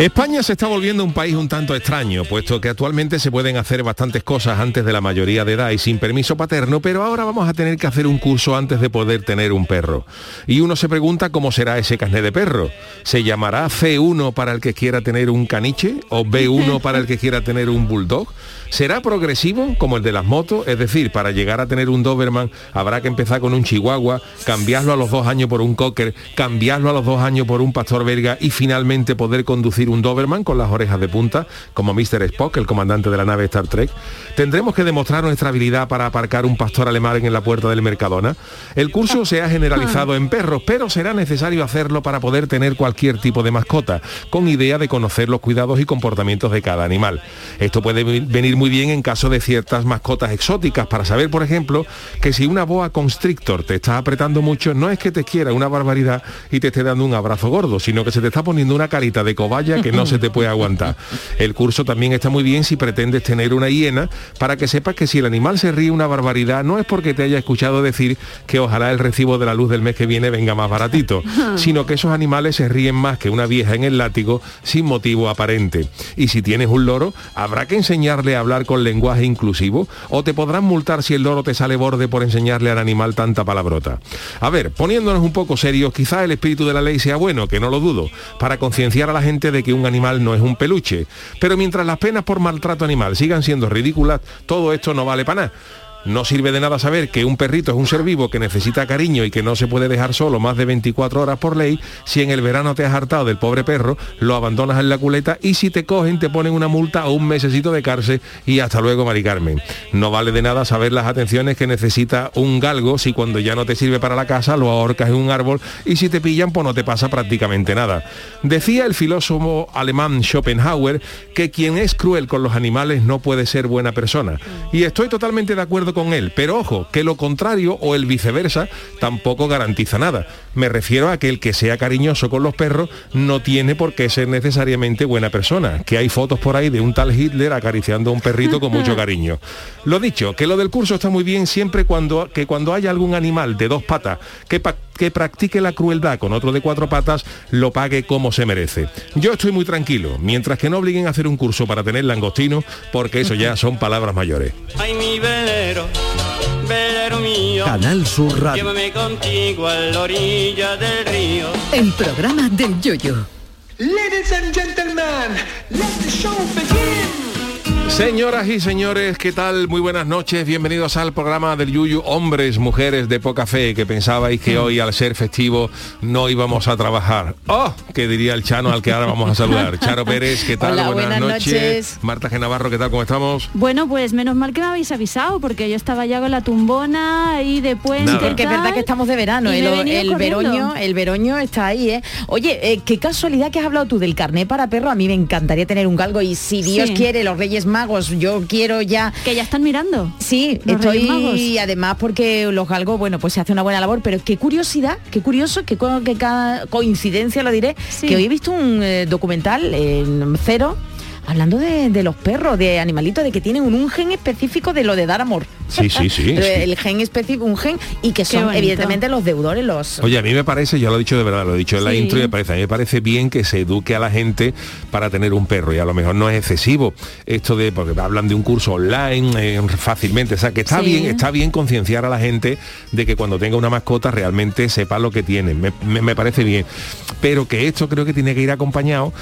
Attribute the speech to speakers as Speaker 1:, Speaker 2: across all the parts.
Speaker 1: España se está volviendo un país un tanto extraño, puesto que actualmente se pueden hacer bastantes cosas antes de la mayoría de edad y sin permiso paterno, pero ahora vamos a tener que hacer un curso antes de poder tener un perro. Y uno se pregunta cómo será ese carnet de perro. ¿Se llamará C1 para el que quiera tener un caniche o B1 para el que quiera tener un bulldog? ¿Será progresivo como el de las motos? Es decir, para llegar a tener un Doberman habrá que empezar con un Chihuahua, cambiarlo a los dos años por un Cocker, cambiarlo a los dos años por un Pastor Belga y finalmente poder conducir un Doberman con las orejas de punta, como Mr. Spock, el comandante de la nave Star Trek. ¿Tendremos que demostrar nuestra habilidad para aparcar un pastor alemán en la puerta del Mercadona? El curso se ha generalizado en perros, pero será necesario hacerlo para poder tener cualquier tipo de mascota, con idea de conocer los cuidados y comportamientos de cada animal. Esto puede venir muy bien en caso de ciertas mascotas exóticas, para saber, por ejemplo, que si una boa constrictor te está apretando mucho, no es que te quiera una barbaridad y te esté dando un abrazo gordo, sino que se te está poniendo una carita de cobaya que no se te puede aguantar. El curso también está muy bien si pretendes tener una hiena, para que sepas que si el animal se ríe una barbaridad, no es porque te haya escuchado decir que ojalá el recibo de la luz del mes que viene venga más baratito, sino que esos animales se ríen más que una vieja en el látigo sin motivo aparente. Y si tienes un loro, habrá que enseñarle a hablar con lenguaje inclusivo o te podrán multar si el loro te sale borde por enseñarle al animal tanta palabrota. A ver, poniéndonos un poco serios, quizá el espíritu de la ley sea bueno, que no lo dudo, para concienciar a la gente de que un animal no es un peluche. Pero mientras las penas por maltrato animal sigan siendo ridículas, todo esto no vale para nada. No sirve de nada saber que un perrito es un ser vivo que necesita cariño y que no se puede dejar solo más de 24 horas por ley si en el verano te has hartado del pobre perro, lo abandonas en la culeta y si te cogen te ponen una multa o un mesecito de cárcel y hasta luego, Mari Carmen. No vale de nada saber las atenciones que necesita un galgo si cuando ya no te sirve para la casa lo ahorcas en un árbol y si te pillan pues no te pasa prácticamente nada. Decía el filósofo alemán Schopenhauer que quien es cruel con los animales no puede ser buena persona. Y estoy totalmente de acuerdo con él, pero ojo, que lo contrario o el viceversa tampoco garantiza nada. Me refiero a que el que sea cariñoso con los perros no tiene por qué ser necesariamente buena persona, que hay fotos por ahí de un tal Hitler acariciando a un perrito con mucho cariño. Lo dicho, que lo del curso está muy bien siempre cuando que cuando haya algún animal de dos patas que que practique la crueldad con otro de cuatro patas lo pague como se merece. Yo estoy muy tranquilo, mientras que no obliguen a hacer un curso para tener langostino, porque eso ya son palabras mayores.
Speaker 2: Ay, mi velero, velero mío.
Speaker 3: Canal Sur Radio.
Speaker 2: Llévame contigo a la orilla del río.
Speaker 3: El programa del Yoyo.
Speaker 4: Ladies and gentlemen, let the show begin.
Speaker 1: Señoras y señores, ¿qué tal? Muy buenas noches, bienvenidos al programa del Yuyu, hombres, mujeres de poca fe, que pensabais que hoy al ser festivo no íbamos a trabajar. ¡Oh! Que diría el Chano al que ahora vamos a saludar. Charo Pérez, ¿qué tal?
Speaker 5: Hola, buenas noches.
Speaker 1: Marta Genavarro, ¿qué tal? ¿Cómo estamos?
Speaker 5: Bueno, pues menos mal que me habéis avisado, porque yo estaba ya con la tumbona ahí de puente.
Speaker 1: Nada.
Speaker 5: y
Speaker 6: Porque es verdad que estamos de verano,
Speaker 5: y
Speaker 6: el, el veroño, el veroño está ahí, ¿eh? Oye, eh, qué casualidad que has hablado tú del carné para perro, a mí me encantaría tener un galgo y si Dios
Speaker 5: Sí.
Speaker 6: quiere, los Reyes Magos, yo quiero ya
Speaker 5: Que ya están mirando.
Speaker 6: Sí,
Speaker 5: Los
Speaker 6: estoy
Speaker 5: Magos.
Speaker 6: y además porque los galgos, bueno, pues se hace una buena labor, pero qué curiosidad, qué curioso, qué, co- qué ca- coincidencia lo diré,
Speaker 5: Sí.
Speaker 6: que hoy he visto un eh, documental en cero hablando de, de los perros, de animalitos, de que tienen un, un gen específico de lo de dar amor.
Speaker 1: Sí, sí, sí, sí.
Speaker 6: El gen específico, un gen, y que son evidentemente los deudores, los...
Speaker 1: Oye, a mí me parece, ya lo he dicho de verdad, lo he dicho en la intro y me parece, a mí me parece bien que se eduque a la gente para tener un perro y a lo mejor no es excesivo esto de, porque hablan de un curso online eh, fácilmente, o sea, que está
Speaker 5: Sí.
Speaker 1: bien, está bien concienciar a la gente de que cuando tenga una mascota realmente sepa lo que tiene, me, me- me parece bien, pero que esto creo que tiene que ir acompañado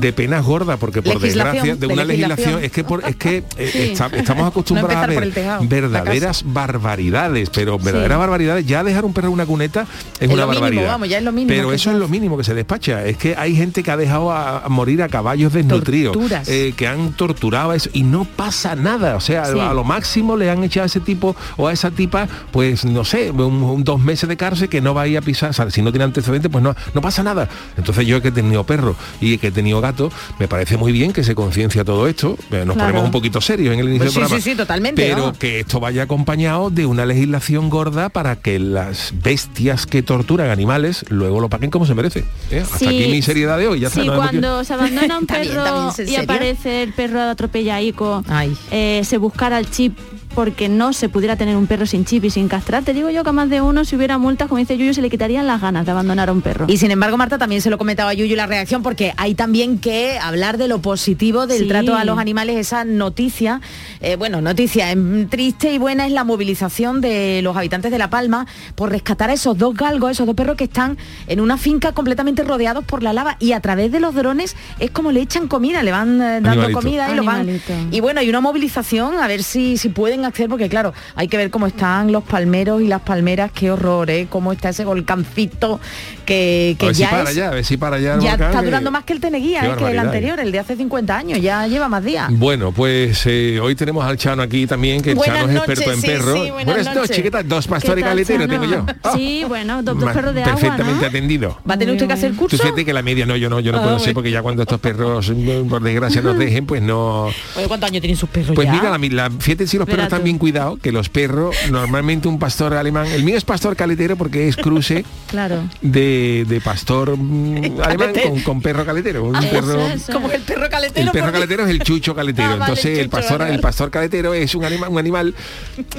Speaker 1: de penas gordas, porque por
Speaker 6: Mm.
Speaker 1: Desgracia, de
Speaker 6: de
Speaker 1: una
Speaker 6: legislación.
Speaker 1: legislación, es que, por, es que eh,
Speaker 5: Sí.
Speaker 1: está- estamos acostumbrados a ver,
Speaker 6: tejado.
Speaker 1: verdaderas barbaridades, pero verdaderas barbaridades. Ya dejar un perro en una cuneta es,
Speaker 6: Es
Speaker 1: una
Speaker 6: mínimo,
Speaker 1: barbaridad.
Speaker 6: vamos, ya es lo mínimo
Speaker 1: Pero eso es lo mínimo que se despacha. Es que hay gente que ha dejado a, a morir a caballos desnutridos, eh, que han torturado a eso y no pasa nada. O sea,
Speaker 5: Sí.
Speaker 1: a lo máximo le han echado a ese tipo o a esa tipa, pues no sé, un, un dos meses de cárcel que no va a ir a pisar. O sea, si no tiene antecedentes, pues no, no pasa nada. Entonces yo que he tenido perro y que he tenido gato, me parece muy bien que se conciencia todo esto. Eh, Nos
Speaker 6: Claro.
Speaker 1: ponemos un poquito serios en el inicio
Speaker 6: Pues sí,
Speaker 1: del programa.
Speaker 6: sí, sí, totalmente,
Speaker 1: Pero
Speaker 6: vamos.
Speaker 1: que esto vaya acompañado de una legislación gorda para que las bestias que torturan animales luego lo paguen como se merece. ¿eh? Hasta
Speaker 5: Sí,
Speaker 1: aquí mi seriedad de hoy. Ya está, no
Speaker 5: cuando se abandona un perro
Speaker 6: está bien, ¿en
Speaker 5: y aparece el perro atropellaico,
Speaker 6: Ay.
Speaker 5: eh, se buscara el chip porque no se pudiera tener un perro sin chip y sin castrar, te digo yo que a más de uno si hubiera multas, como dice Yuyu, se le quitarían las ganas de abandonar a un perro.
Speaker 6: Y sin embargo, Marta, también se lo comentaba a Yuyu la reacción, porque hay también que hablar de lo positivo del
Speaker 5: Sí.
Speaker 6: trato a los animales, esa noticia, eh, bueno, noticia em, triste y buena es la movilización de los habitantes de La Palma por rescatar a esos dos galgos, esos dos perros que están en una finca completamente rodeados por la lava y a través de los drones es como le echan comida, le van eh, dando
Speaker 1: Animalito.
Speaker 6: comida y lo van. Y bueno, hay una movilización a ver si, si pueden acceder, porque claro, hay que ver cómo están los palmeros y las palmeras, qué horror, ¿eh? Cómo está ese volcancito que,
Speaker 1: A si
Speaker 6: ya
Speaker 1: para
Speaker 6: es-
Speaker 1: ya, a ver si para allá. el
Speaker 6: ya
Speaker 1: volcán,
Speaker 6: está
Speaker 1: que-
Speaker 6: durando más que el Teneguía, ¿eh? que el
Speaker 1: barbaridad,
Speaker 6: anterior, el de hace 50 años, ya lleva más días.
Speaker 1: Bueno, pues eh, hoy tenemos al Chano aquí también, que el
Speaker 6: Buenas
Speaker 1: Chano es
Speaker 6: noches,
Speaker 1: experto en
Speaker 6: sí,
Speaker 1: perros.
Speaker 6: sí, buenas noches.
Speaker 1: ¿qué tal? Dos
Speaker 5: ¿Qué
Speaker 1: pastores
Speaker 5: tal,
Speaker 1: caleteros tengo
Speaker 5: Chano?
Speaker 1: yo.
Speaker 5: Sí, bueno, dos, dos
Speaker 1: Ma-
Speaker 5: perros de agua,
Speaker 1: Perfectamente
Speaker 5: ¿no?
Speaker 1: atendido.
Speaker 6: ¿Va a tener usted que hacer curso?
Speaker 1: Tú fíjate que la media no, yo no, yo no
Speaker 6: Ah,
Speaker 1: puedo ser porque ya cuando estos perros, mm, por desgracia, nos dejen, pues no.
Speaker 6: ¿cuántos años tienen sus perros
Speaker 1: Pues
Speaker 6: ya?
Speaker 1: mira, la, la- fíjate si los perros
Speaker 5: Verá
Speaker 1: bien cuidados, que los perros, normalmente un pastor alemán, el mío es pastor caletero porque es cruce
Speaker 5: Claro.
Speaker 1: de, de pastor mm, alemán con, con perro caletero. Un
Speaker 5: Eso,
Speaker 1: perro,
Speaker 5: eso.
Speaker 6: Como el perro caletero.
Speaker 1: el perro
Speaker 6: porque-
Speaker 1: caletero es el chucho caletero.
Speaker 6: Ah, vale,
Speaker 1: Entonces
Speaker 6: el
Speaker 1: el
Speaker 6: chucho,
Speaker 1: pastor,
Speaker 6: vale.
Speaker 1: el pastor caletero es un animal, un animal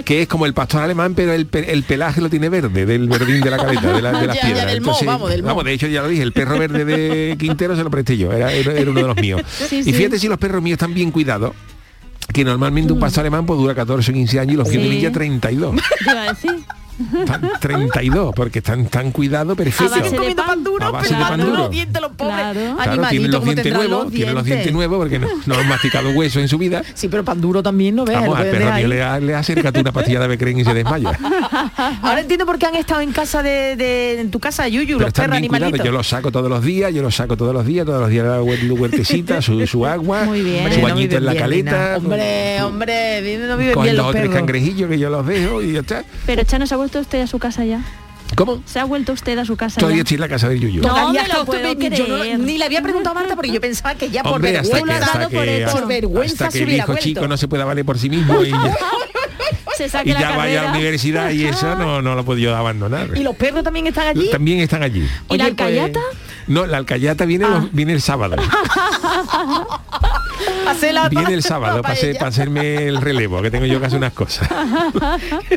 Speaker 1: que es como el pastor alemán, pero el, el pelaje lo tiene verde, del verdín de la caleta, de, la- de las
Speaker 6: Ya, ya,
Speaker 1: piedras.
Speaker 6: del moho,
Speaker 1: Entonces,
Speaker 6: vamos, del moho.
Speaker 1: de hecho ya lo dije, el perro verde de Quintero se lo presté yo, era, era- era uno de los míos.
Speaker 5: Sí,
Speaker 1: y
Speaker 5: sí.
Speaker 1: fíjate si los perros míos están bien cuidados, que normalmente un pastor alemán pues dura 14 o 15 años y los.
Speaker 5: Sí.
Speaker 1: míos ya 32.
Speaker 5: Te iba a decir.
Speaker 1: Están 32, porque están tan
Speaker 5: base de pan.
Speaker 6: pan duro,
Speaker 1: A base
Speaker 6: pero
Speaker 1: de
Speaker 6: pan duro, los dientes, los pobres
Speaker 5: Claro.
Speaker 1: Claro,
Speaker 6: animalitos,
Speaker 1: tienen los
Speaker 6: ¿cómo
Speaker 1: dientes nuevos,
Speaker 6: los
Speaker 1: tienen los dientes nuevos porque no, no han masticado hueso en su vida.
Speaker 6: Sí, pero pan duro también no veas.
Speaker 1: Vamos,
Speaker 6: lo
Speaker 1: al perro mío le, acerca tú una pastilla de Becren y se desmaya.
Speaker 6: Ahora entiendo por qué han estado en casa de, de- en tu casa, Yuyu,
Speaker 1: Pero
Speaker 6: los
Speaker 1: están
Speaker 6: perros animalitos.
Speaker 1: Yo los saco todos los días, yo los saco todos los días, todos los días la huer- huertecita, su, su agua,
Speaker 5: Muy bien.
Speaker 1: su bañito en la
Speaker 6: bien,
Speaker 1: caleta.
Speaker 6: Hombre, hombre, no
Speaker 1: Cogen
Speaker 6: bien los
Speaker 1: tres
Speaker 6: perros.
Speaker 1: cangrejillos que yo los dejo y ya está.
Speaker 5: Pero Chano, ¿se ha vuelto usted a su casa ya?
Speaker 1: ¿Cómo?
Speaker 5: ¿Se ha vuelto usted a su casa
Speaker 1: Todavía
Speaker 5: ya?
Speaker 1: estoy en la casa del Yuyu.
Speaker 5: No,
Speaker 6: Todavía
Speaker 5: me lo puedo
Speaker 6: yo no- ni le había preguntado a Marta porque yo pensaba que ya por
Speaker 1: Hombre, que,
Speaker 6: vergüenza,
Speaker 1: hasta
Speaker 5: dado por
Speaker 1: que,
Speaker 6: por vergüenza
Speaker 1: hasta que el hijo
Speaker 6: vuelto.
Speaker 1: chico no se pueda valer por sí mismo y ya,
Speaker 5: Se saque
Speaker 1: y
Speaker 5: la
Speaker 1: ya vaya a la universidad y eso no, no lo he podido abandonar.
Speaker 6: ¿Y los perros también están allí?
Speaker 1: También están allí.
Speaker 5: ¿Y la
Speaker 6: pues,
Speaker 5: alcayata?
Speaker 1: No, la alcayata viene,
Speaker 6: Ah.
Speaker 1: los- viene el sábado.
Speaker 6: La-
Speaker 1: Viene el sábado para, hacerme el relevo, que tengo yo que hacer unas cosas.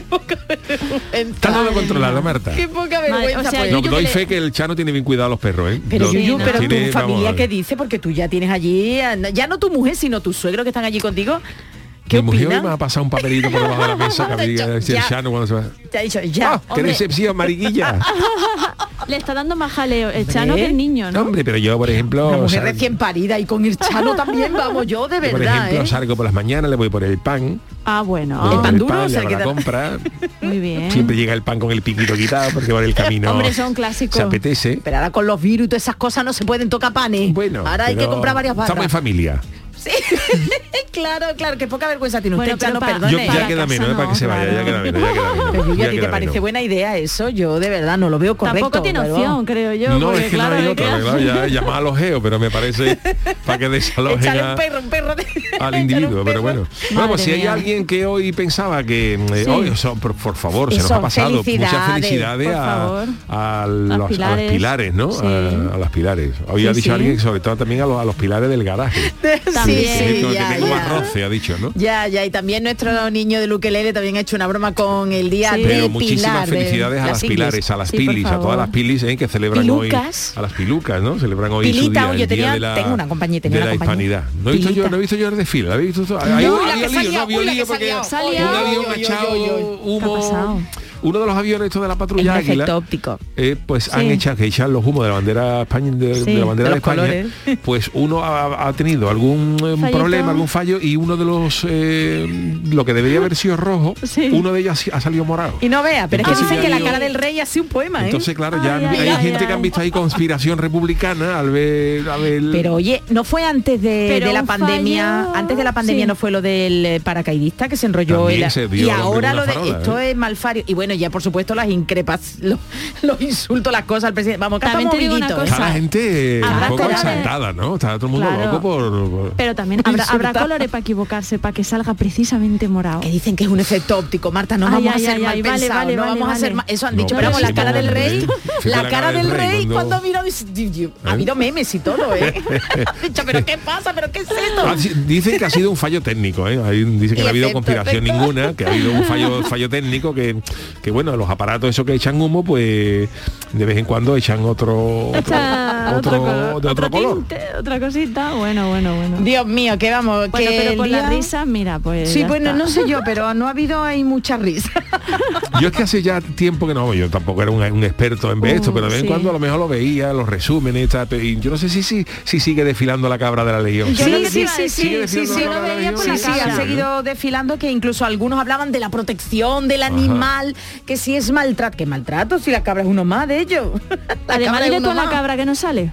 Speaker 1: Está todo controlado, Marta.
Speaker 6: Qué poca
Speaker 5: Madre,
Speaker 6: vergüenza.
Speaker 5: o sea,
Speaker 6: pues.
Speaker 1: No, doy fe que el Chano tiene bien cuidado a los perros, ¿eh?
Speaker 6: Pero
Speaker 1: Los-
Speaker 6: Yuyu, pero
Speaker 1: tiene,
Speaker 6: tu
Speaker 1: vamos,
Speaker 6: familia qué dice, porque tú ya tienes allí, ya no tu mujer, sino tu suegro que están allí contigo. ¿Qué
Speaker 1: Mi mujer me ha pasado un papelito por debajo de la mesa que habría que decir. Chano cuando se va.
Speaker 6: Te ha dicho, ya.
Speaker 1: ¡Ah, ¡Qué decepción, mariquilla!
Speaker 5: Le está dando más jaleo el Chano que el niño, ¿no?
Speaker 1: Hombre, pero yo, por ejemplo...
Speaker 6: Una mujer recién parida y con el chano también, vamos, yo de
Speaker 1: yo, por
Speaker 6: verdad,
Speaker 1: ejemplo,
Speaker 6: ¿eh?
Speaker 1: salgo por las mañanas, le voy por el pan.
Speaker 5: Ah, bueno.
Speaker 1: le voy
Speaker 6: El pan duro,
Speaker 1: le
Speaker 6: o sea,
Speaker 1: hago
Speaker 6: que
Speaker 1: la compra.
Speaker 5: Muy bien.
Speaker 1: Siempre llega el pan con el piquito quitado porque por el camino
Speaker 5: Hombre, son clásicos.
Speaker 1: se apetece.
Speaker 6: Pero ahora con los virus y todas esas cosas no se pueden tocar panes.
Speaker 1: Bueno,
Speaker 6: ahora hay que comprar varias
Speaker 1: Estamos en
Speaker 6: barras.
Speaker 1: familia.
Speaker 6: Sí. claro, claro, que poca vergüenza tiene
Speaker 5: Bueno,
Speaker 6: usted, Chano,
Speaker 5: pero pa-
Speaker 6: perdone.
Speaker 1: Yo,
Speaker 5: para
Speaker 1: ya queda menos, ¿eh? para
Speaker 5: no,
Speaker 1: que se vaya, ya queda menos, ya queda menos.
Speaker 6: Pero Yuyu,
Speaker 1: ya
Speaker 6: ¿a ti te parece
Speaker 1: menos.
Speaker 6: buena idea eso? Yo de verdad no lo veo correcto.
Speaker 5: Tampoco tiene
Speaker 6: pero
Speaker 5: opción, creo yo.
Speaker 1: No, es que
Speaker 5: claro,
Speaker 1: no hay otra,
Speaker 5: que-
Speaker 1: claro, ya llamar al ojeo, pero me parece para que desalojen
Speaker 6: Échale
Speaker 1: a-
Speaker 6: un perro, un perro de...
Speaker 1: al individuo,
Speaker 6: un
Speaker 1: pero
Speaker 6: perro.
Speaker 1: bueno. Bueno, pues si hay alguien que hoy pensaba que, eh,
Speaker 5: Sí.
Speaker 1: hoy, eso, por, por favor, se nos ha pasado. Muchas
Speaker 6: felicidades,
Speaker 1: a, a
Speaker 5: Las
Speaker 1: los, a los
Speaker 5: pilares.
Speaker 1: pilares, ¿no?
Speaker 5: Sí.
Speaker 1: A, a las pilares. Hoy
Speaker 5: Sí,
Speaker 1: ha dicho
Speaker 5: sí.
Speaker 1: alguien, sobre todo también a los, a los pilares del garaje.
Speaker 6: Sí, sí,
Speaker 1: con el
Speaker 6: ya,
Speaker 1: que tengo más
Speaker 6: ya.
Speaker 1: roce, ha dicho, ¿no?
Speaker 6: Ya, ya, y también nuestro niño de Luquelele también ha hecho una broma con el día
Speaker 5: Sí.
Speaker 6: de
Speaker 1: Pero
Speaker 6: Pilar.
Speaker 1: muchísimas
Speaker 6: de
Speaker 1: felicidades a las pilares, a las pilis, a todas las pilis eh, que celebran
Speaker 6: Pilucas.
Speaker 1: hoy. A las pilucas, ¿no? Celebran hoy su
Speaker 6: Pilita,
Speaker 1: día,
Speaker 6: oye,
Speaker 1: el día
Speaker 6: tenía-
Speaker 1: de la,
Speaker 6: tengo una compañía, tenía
Speaker 1: de la
Speaker 6: compañía.
Speaker 1: hispanidad. No he visto yo, no he visto yo el desfile, ¿lo habéis visto? Ahí
Speaker 6: Uy,
Speaker 1: había lío, no había lío porque un avión
Speaker 6: uy.
Speaker 1: humo? Uno de los aviones estos de la patrulla Águila,
Speaker 6: efecto óptico.
Speaker 1: eh, pues han
Speaker 6: Sí.
Speaker 1: echado que echan los humos de la bandera España de,
Speaker 6: Sí,
Speaker 1: de la bandera
Speaker 6: de
Speaker 1: España
Speaker 6: colores.
Speaker 1: pues uno ha, ha tenido algún eh,
Speaker 5: Fallito.
Speaker 1: problema algún fallo y uno de los eh, lo que debería haber sido rojo
Speaker 5: Sí.
Speaker 1: uno de ellos ha salido morado
Speaker 6: Y no vea, pero es que dicen que la cara del rey ha sido un poema, ¿eh?
Speaker 1: entonces claro ya
Speaker 5: Ay,
Speaker 1: han-
Speaker 5: ay,
Speaker 1: hay
Speaker 5: ay,
Speaker 1: gente
Speaker 5: ay.
Speaker 1: que han visto ahí conspiración republicana al ver, a ver
Speaker 6: Pero oye, ¿no fue antes de, de la pandemia?
Speaker 5: fallo-
Speaker 6: Antes de la pandemia
Speaker 5: sí.
Speaker 6: no fue lo del paracaidista que se enrolló
Speaker 1: se
Speaker 6: y
Speaker 1: lo
Speaker 6: ahora lo de
Speaker 1: farola,
Speaker 6: esto
Speaker 1: ¿eh?
Speaker 6: es malfario y bueno ya por supuesto las increpas los, los insultos las cosas al presidente vamos que
Speaker 5: También
Speaker 6: está
Speaker 5: te digo una
Speaker 6: ¿eh?
Speaker 5: cosa.
Speaker 1: está la gente eh,
Speaker 5: Habrá
Speaker 1: un poco
Speaker 5: colores.
Speaker 1: exaltada no está todo el mundo
Speaker 5: Claro.
Speaker 1: loco por, por-
Speaker 5: Pero también habrá, habrá colores para equivocarse, para que salga precisamente morado.
Speaker 6: que dicen que es un efecto óptico Marta no
Speaker 5: Ay,
Speaker 6: vamos
Speaker 5: ay,
Speaker 6: a ser
Speaker 5: ay,
Speaker 6: mal pensados
Speaker 5: vale,
Speaker 6: no
Speaker 5: vale,
Speaker 6: vamos a ser eso han
Speaker 1: No,
Speaker 6: dicho
Speaker 1: pero
Speaker 6: pero vamos, la
Speaker 1: sí,
Speaker 6: cara del
Speaker 1: el
Speaker 6: rey la cara del rey
Speaker 1: cuando-
Speaker 6: ha "Dios, Dios, ha habido memes y todo eh pero qué pasa pero qué es esto
Speaker 1: Ah, sí, Dicen que ha sido un fallo técnico, ¿eh? Dicen que no ha habido conspiración ninguna, que ha habido un fallo, fallo técnico que, que bueno, los aparatos esos que echan humo, pues de vez en cuando echan otro otro,
Speaker 5: Echa
Speaker 1: otro-
Speaker 5: color,
Speaker 1: de otro color.
Speaker 5: tinte, otra cosita. Bueno, bueno, bueno.
Speaker 6: Dios mío que vamos
Speaker 5: Bueno,
Speaker 6: que
Speaker 5: pero por la
Speaker 6: día-
Speaker 5: risa, mira, pues.
Speaker 6: Sí, bueno,
Speaker 5: está.
Speaker 6: no sé yo, pero no ha habido ahí mucha risa.
Speaker 1: Yo es que hace ya tiempo que no, yo tampoco era un, un experto en ver
Speaker 5: Uh,
Speaker 1: esto, pero de vez en
Speaker 5: sí.
Speaker 1: cuando a lo mejor lo veía, los resúmenes, tal, y yo no sé si, si, si sigue desfilando la cabra de la legión.
Speaker 6: Sí, sí, sí, sí,
Speaker 1: ¿Sigue
Speaker 6: sí,
Speaker 1: desfilando
Speaker 6: sí,
Speaker 1: la
Speaker 5: lo
Speaker 1: la
Speaker 5: veía por la
Speaker 6: Sí, ha seguido desfilando que incluso algunos hablaban de la protección del animal, que si es maltrato, que maltrato si la cabra es uno más de ellos. La
Speaker 5: Además, dile
Speaker 6: uno
Speaker 5: toda la cabra que no sale.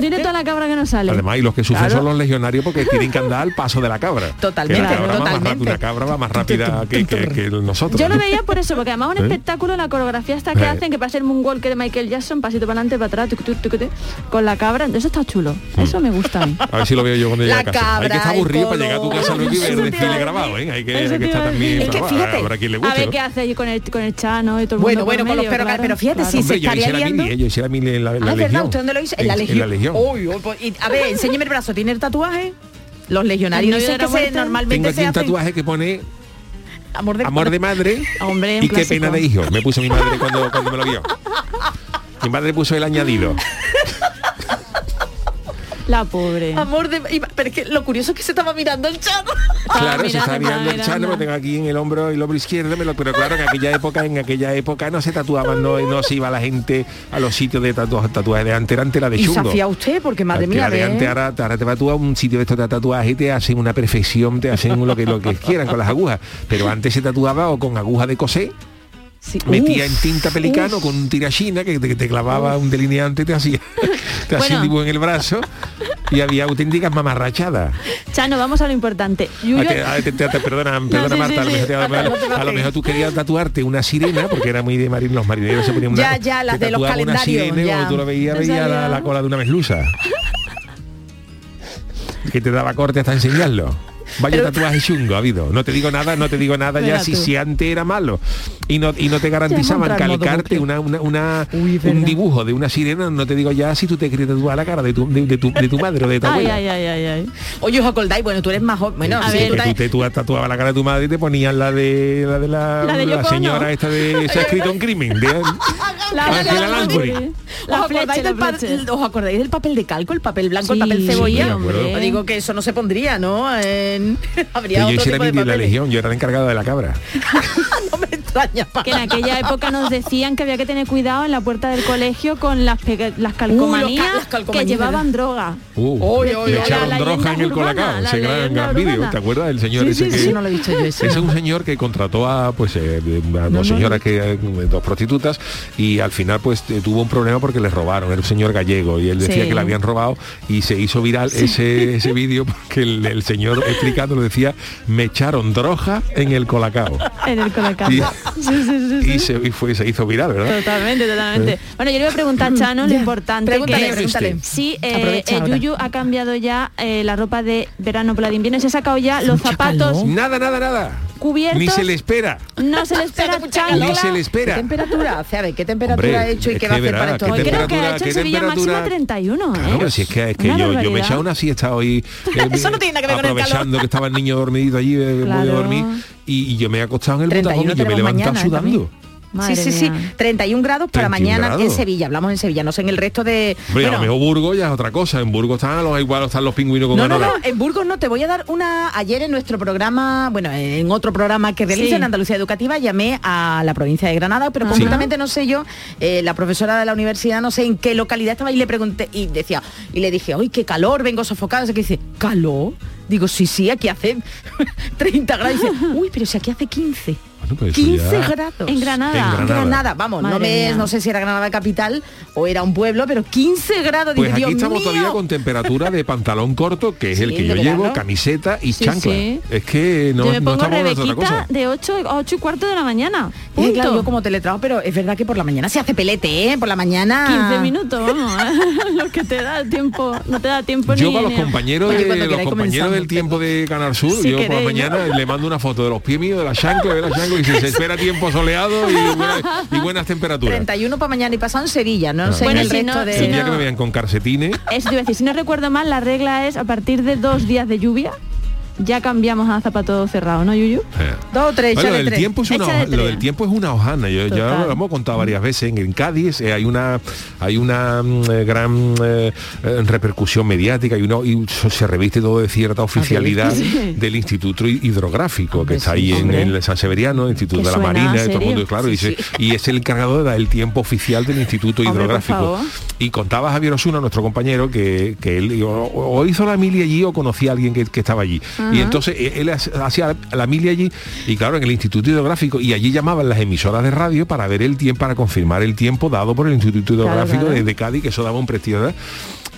Speaker 5: Dile toda la cabra que no sale.
Speaker 1: Además, y los que sufren
Speaker 5: Claro.
Speaker 1: son los legionarios porque tienen que andar al paso de la cabra.
Speaker 6: Totalmente,
Speaker 1: Que la cabra va más
Speaker 6: totalmente.
Speaker 1: rápida, una cabra va más rápida que, que- que nosotros.
Speaker 5: Yo lo
Speaker 1: ¿no?
Speaker 5: veía por eso, porque además un
Speaker 1: ¿Eh?
Speaker 5: espectáculo, la coreografía esta que
Speaker 1: Eh.
Speaker 5: hacen, que parece el moonwalker de Michael Jackson, pasito para adelante, para atrás, tuc, tuc, tuc, tuc, con la cabra, eso está chulo. Eso me gusta a mí.
Speaker 1: A ver si lo veo yo cuando llegue
Speaker 6: La
Speaker 1: a casa. hay
Speaker 6: cabra,
Speaker 1: que estar aburrido para llegar a tu casa luego y ver el desfile
Speaker 5: a
Speaker 1: grabado. ¿eh? Hay que, hay que estar
Speaker 5: a
Speaker 1: también.
Speaker 6: Es que fíjate,
Speaker 1: habrá quien le
Speaker 5: A
Speaker 1: guste.
Speaker 5: ver
Speaker 1: ¿no?
Speaker 5: qué hace allí con el, con el Chano y todo el
Speaker 6: Bueno,
Speaker 5: mundo
Speaker 6: bueno,
Speaker 5: por
Speaker 6: con los perros,
Speaker 5: claro,
Speaker 6: pero fíjate,
Speaker 5: claro.
Speaker 6: sí, se estaría liando.
Speaker 1: mili, yo hiciera en la, la
Speaker 6: En la legión.
Speaker 1: En la legión.
Speaker 6: Pues, y, a ver, enséñeme el brazo, ¿tiene el tatuaje? Los legionarios normalmente
Speaker 1: Tengo aquí
Speaker 6: se
Speaker 1: un
Speaker 6: hacen
Speaker 1: tatuaje que pone
Speaker 6: amor de,
Speaker 1: amor de madre
Speaker 5: Hombre,
Speaker 1: y qué pena de hijo. Me puso mi madre cuando, cuando me lo vio. Mi madre puso el añadido.
Speaker 5: La pobre.
Speaker 6: Amor de... Pero es que lo curioso es que se estaba mirando el chano.
Speaker 1: Claro, se
Speaker 5: mirando,
Speaker 1: está mirando el
Speaker 5: estaba
Speaker 1: chano, lo tengo aquí en el hombro, el hombro izquierdo, me lo- pero claro, en aquella época, en aquella época no se tatuaban, no, no se iba la gente a los sitios de tatuajes, tatuajes de antes, era antes era de
Speaker 6: Y se
Speaker 1: chungo.
Speaker 6: hacía usted, porque madre mía,
Speaker 1: era de antes, ahora, ahora te vas tú a un sitio de estos de tatuaje y te hacen una perfección, te hacen lo que lo que quieran con las agujas. Pero antes se tatuaba o con aguja de coser,
Speaker 6: Sí,
Speaker 1: metía
Speaker 6: uf,
Speaker 1: en tinta pelicano
Speaker 6: uf.
Speaker 1: con un tirachina que te, te clavaba un delineante y te hacía, te hacía un dibujo en el brazo y había auténticas mamarrachadas.
Speaker 5: Chano, vamos a lo importante. Yuyo-
Speaker 1: que- te- te- te- perdona, perdona
Speaker 5: sí,
Speaker 1: Marta,
Speaker 5: sí,
Speaker 1: a lo mejor, a lo a lo tú querías tatuarte una sirena, porque era muy de marín, los marineros se ponían una,
Speaker 6: Ya, ya, las de los
Speaker 1: una
Speaker 6: calendarios,
Speaker 1: sirena y
Speaker 6: ya.
Speaker 1: tú lo veías, la, la cola de una meslusa. que te daba corte hasta enseñarlo. Vaya tatuaje chungo ha habido. No te digo nada, no te digo nada ya si, si antes era malo. Y no, y no te garantizaban calcarte una, una, una-
Speaker 6: Uy, es
Speaker 1: un dibujo de una sirena, no te digo ya si tú te querías tatuar la cara de tu, de, de tu, de tu madre o de tu abuela.
Speaker 5: ay, ay, ay, ay.
Speaker 6: Oye, os acordáis, bueno, tú eres más joven. Bueno,
Speaker 5: A
Speaker 1: Sí,
Speaker 5: ver,
Speaker 6: tú
Speaker 1: te tú tatuabas la cara de tu madre y te ponían la de la de la,
Speaker 5: La de
Speaker 1: la señora esta de se ha escrito un crimen de
Speaker 5: La,
Speaker 1: Lansbury.
Speaker 6: ¿Os
Speaker 5: La
Speaker 6: acordáis, del
Speaker 5: la
Speaker 6: pa-. ¿Os acordáis del papel de calco, el papel blanco, el papel
Speaker 1: sí,
Speaker 6: cebolla?
Speaker 1: me
Speaker 6: digo que eso no se pondría, ¿no? Habría
Speaker 1: yo
Speaker 6: otro tipo de
Speaker 1: la legión, yo era el encargado de la cabra.
Speaker 6: no me
Speaker 5: Que en aquella época nos decían que había que tener cuidado en la puerta del colegio con las, las calcomanías,
Speaker 6: Uh, las calcomanías,
Speaker 5: que llevaban droga.
Speaker 1: Uh, le echaron
Speaker 5: la
Speaker 1: droga en el colacao,
Speaker 5: la
Speaker 1: ese gran, gran vídeo. ¿Te acuerdas del señor
Speaker 6: Sí,
Speaker 1: ese
Speaker 6: sí,
Speaker 1: que
Speaker 6: sí, no lo he visto yo ese.
Speaker 1: Ese es un señor que contrató a pues eh, a dos señoras que eh, dos prostitutas y al final pues eh, tuvo un problema porque le robaron, era un señor gallego y él decía
Speaker 6: Sí.
Speaker 1: que le habían robado y se hizo viral ese ese vídeo porque el, el señor explicándolo decía me echaron droga en el colacao.
Speaker 5: En el colacao.
Speaker 1: Y-
Speaker 5: Sí, sí, sí, sí.
Speaker 1: Y se, y fue, se hizo viral, ¿verdad?
Speaker 5: Totalmente, totalmente. Bueno, yo le voy a preguntar a Chano lo importante
Speaker 6: Pregúntale,
Speaker 5: que
Speaker 6: pregúntale.
Speaker 5: Sí, eh, eh. Yuyu ha cambiado ya eh, la ropa de verano por la de invierno se ha sacado ya los zapatos
Speaker 6: calor.
Speaker 1: Nada, nada, nada.
Speaker 5: Cubiertos.
Speaker 1: Ni se le espera.
Speaker 5: No se le espera chancla.
Speaker 1: Ni se le
Speaker 6: ¿Qué
Speaker 1: espera.
Speaker 6: temperatura hace? A ver, ¿qué temperatura
Speaker 1: Hombre,
Speaker 6: ha hecho y qué
Speaker 1: que
Speaker 6: va a hacer para estos
Speaker 1: ¿qué
Speaker 5: Hoy creo que ha
Speaker 1: temperatura-
Speaker 5: hecho
Speaker 1: qué
Speaker 5: en Sevilla máxima 31, ¿eh?
Speaker 1: Claro, pero si es que, es que yo, yo me he echado una siesta hoy eh,
Speaker 6: Eso no tiene nada que ver con el
Speaker 1: aprovechando
Speaker 6: calor.
Speaker 1: que estaba el niño dormidito allí, eh, voy a
Speaker 5: Claro.
Speaker 1: dormir, y, y yo me he acostado en el
Speaker 6: 31
Speaker 1: botacón y yo me he levantado
Speaker 6: mañana, ¿eh?
Speaker 5: Madre
Speaker 6: sí, sí, sí.
Speaker 5: mía.
Speaker 6: 31 grados para
Speaker 1: 31
Speaker 6: mañana en. Sevilla. Hablamos en Sevilla, no sé en el resto de...
Speaker 1: Hombre, a
Speaker 6: Bueno,
Speaker 1: lo mejor Burgos ya es otra cosa. En Burgos están los igual están los pingüinos con
Speaker 6: no, no,
Speaker 1: Anola.
Speaker 6: no, en Burgos no, te voy a dar una... Ayer en nuestro programa, bueno, en otro programa que realizo
Speaker 5: Sí.
Speaker 6: en Andalucía Educativa, llamé a la provincia de Granada, pero concretamente no sé yo, eh, la profesora de la universidad, no sé en qué localidad estaba y le pregunté, y decía, y le dije, ¡ay, qué calor! Vengo sofocada. Así que dice, ¿calor? Digo, sí, sí, aquí hace 30 grados. Y dice, uy, pero si aquí hace 15.
Speaker 1: Bueno, pues eso
Speaker 6: 15
Speaker 1: ya-
Speaker 6: grados.
Speaker 5: En Granada.
Speaker 1: En Granada.
Speaker 6: Granada, vamos, no, me, sé si era Granada capital o era un pueblo, pero 15 grados.
Speaker 1: Pues aquí
Speaker 6: Dios
Speaker 1: estamos
Speaker 6: mío.
Speaker 1: todavía con temperatura de pantalón corto, que es el que yo llevo,
Speaker 6: verano.
Speaker 1: camiseta y
Speaker 5: Sí,
Speaker 1: chancla.
Speaker 5: sí.
Speaker 1: Es que no,
Speaker 5: yo me
Speaker 1: no
Speaker 5: pongo
Speaker 1: estamos otra cosa.
Speaker 5: de 8 a 8 y cuarto de la mañana. Punto.
Speaker 6: claro, yo como teletrabajo, pero es verdad que por la mañana se hace pelete, ¿eh? Por la mañana.
Speaker 5: 15 minutos, vamos. lo que te da el tiempo, no te da tiempo
Speaker 1: Yo
Speaker 5: ni
Speaker 1: para los
Speaker 5: ni-
Speaker 1: compañeros, de, los compañeros del tiempo de Canal Sur,
Speaker 5: Si
Speaker 1: yo por la mañana le mando una foto de los pies míos, de la chancla, de la chancla y se, se espera tiempo soleado y, buena- y buenas temperaturas.
Speaker 6: 31 para mañana y pasado en Sevilla, no, sé
Speaker 5: Bueno,
Speaker 6: en el
Speaker 5: si
Speaker 6: resto
Speaker 5: no-
Speaker 6: de...
Speaker 5: si
Speaker 1: el día
Speaker 5: no-
Speaker 1: que me vean con calcetines,
Speaker 5: Eso te iba a decir, si no recuerdo mal, la regla es a partir de dos días de lluvia, ya cambiamos a zapato cerrado, ¿no, Yuyu?
Speaker 1: eh,
Speaker 6: Dos o tres,
Speaker 1: Bueno, lo del,
Speaker 6: tres.
Speaker 1: tiempo es una,
Speaker 5: Échale
Speaker 1: hoja- lo
Speaker 5: tres.
Speaker 1: del tiempo es una hojana. Yo, ya lo hemos contado varias veces. En, en Cádiz eh, hay una hay una mm, eh, gran eh, repercusión mediática y, uno, y se reviste todo de cierta oficialidad
Speaker 5: Sí.
Speaker 1: del Instituto Hi- Hidrográfico que está ahí en, el San Severiano, el Instituto de la Marina, todo el mundo, claro,
Speaker 6: Sí,
Speaker 1: y, se-
Speaker 6: sí.
Speaker 1: y es el encargado de dar el tiempo oficial del Instituto
Speaker 5: Hombre,
Speaker 1: Hidrográfico. Y contaba Javier Osuna, nuestro compañero, que, que él o, o hizo la mili allí o conocía a alguien que, que estaba allí. Y entonces eh, él hacía la mili allí y claro, en el Instituto Hidrográfico y allí llamaban las emisoras de radio para ver el tiempo, para confirmar el tiempo dado por el Instituto Hidrográfico
Speaker 5: claro.
Speaker 1: de, de Cádiz, que eso daba un prestigio. ¿verdad?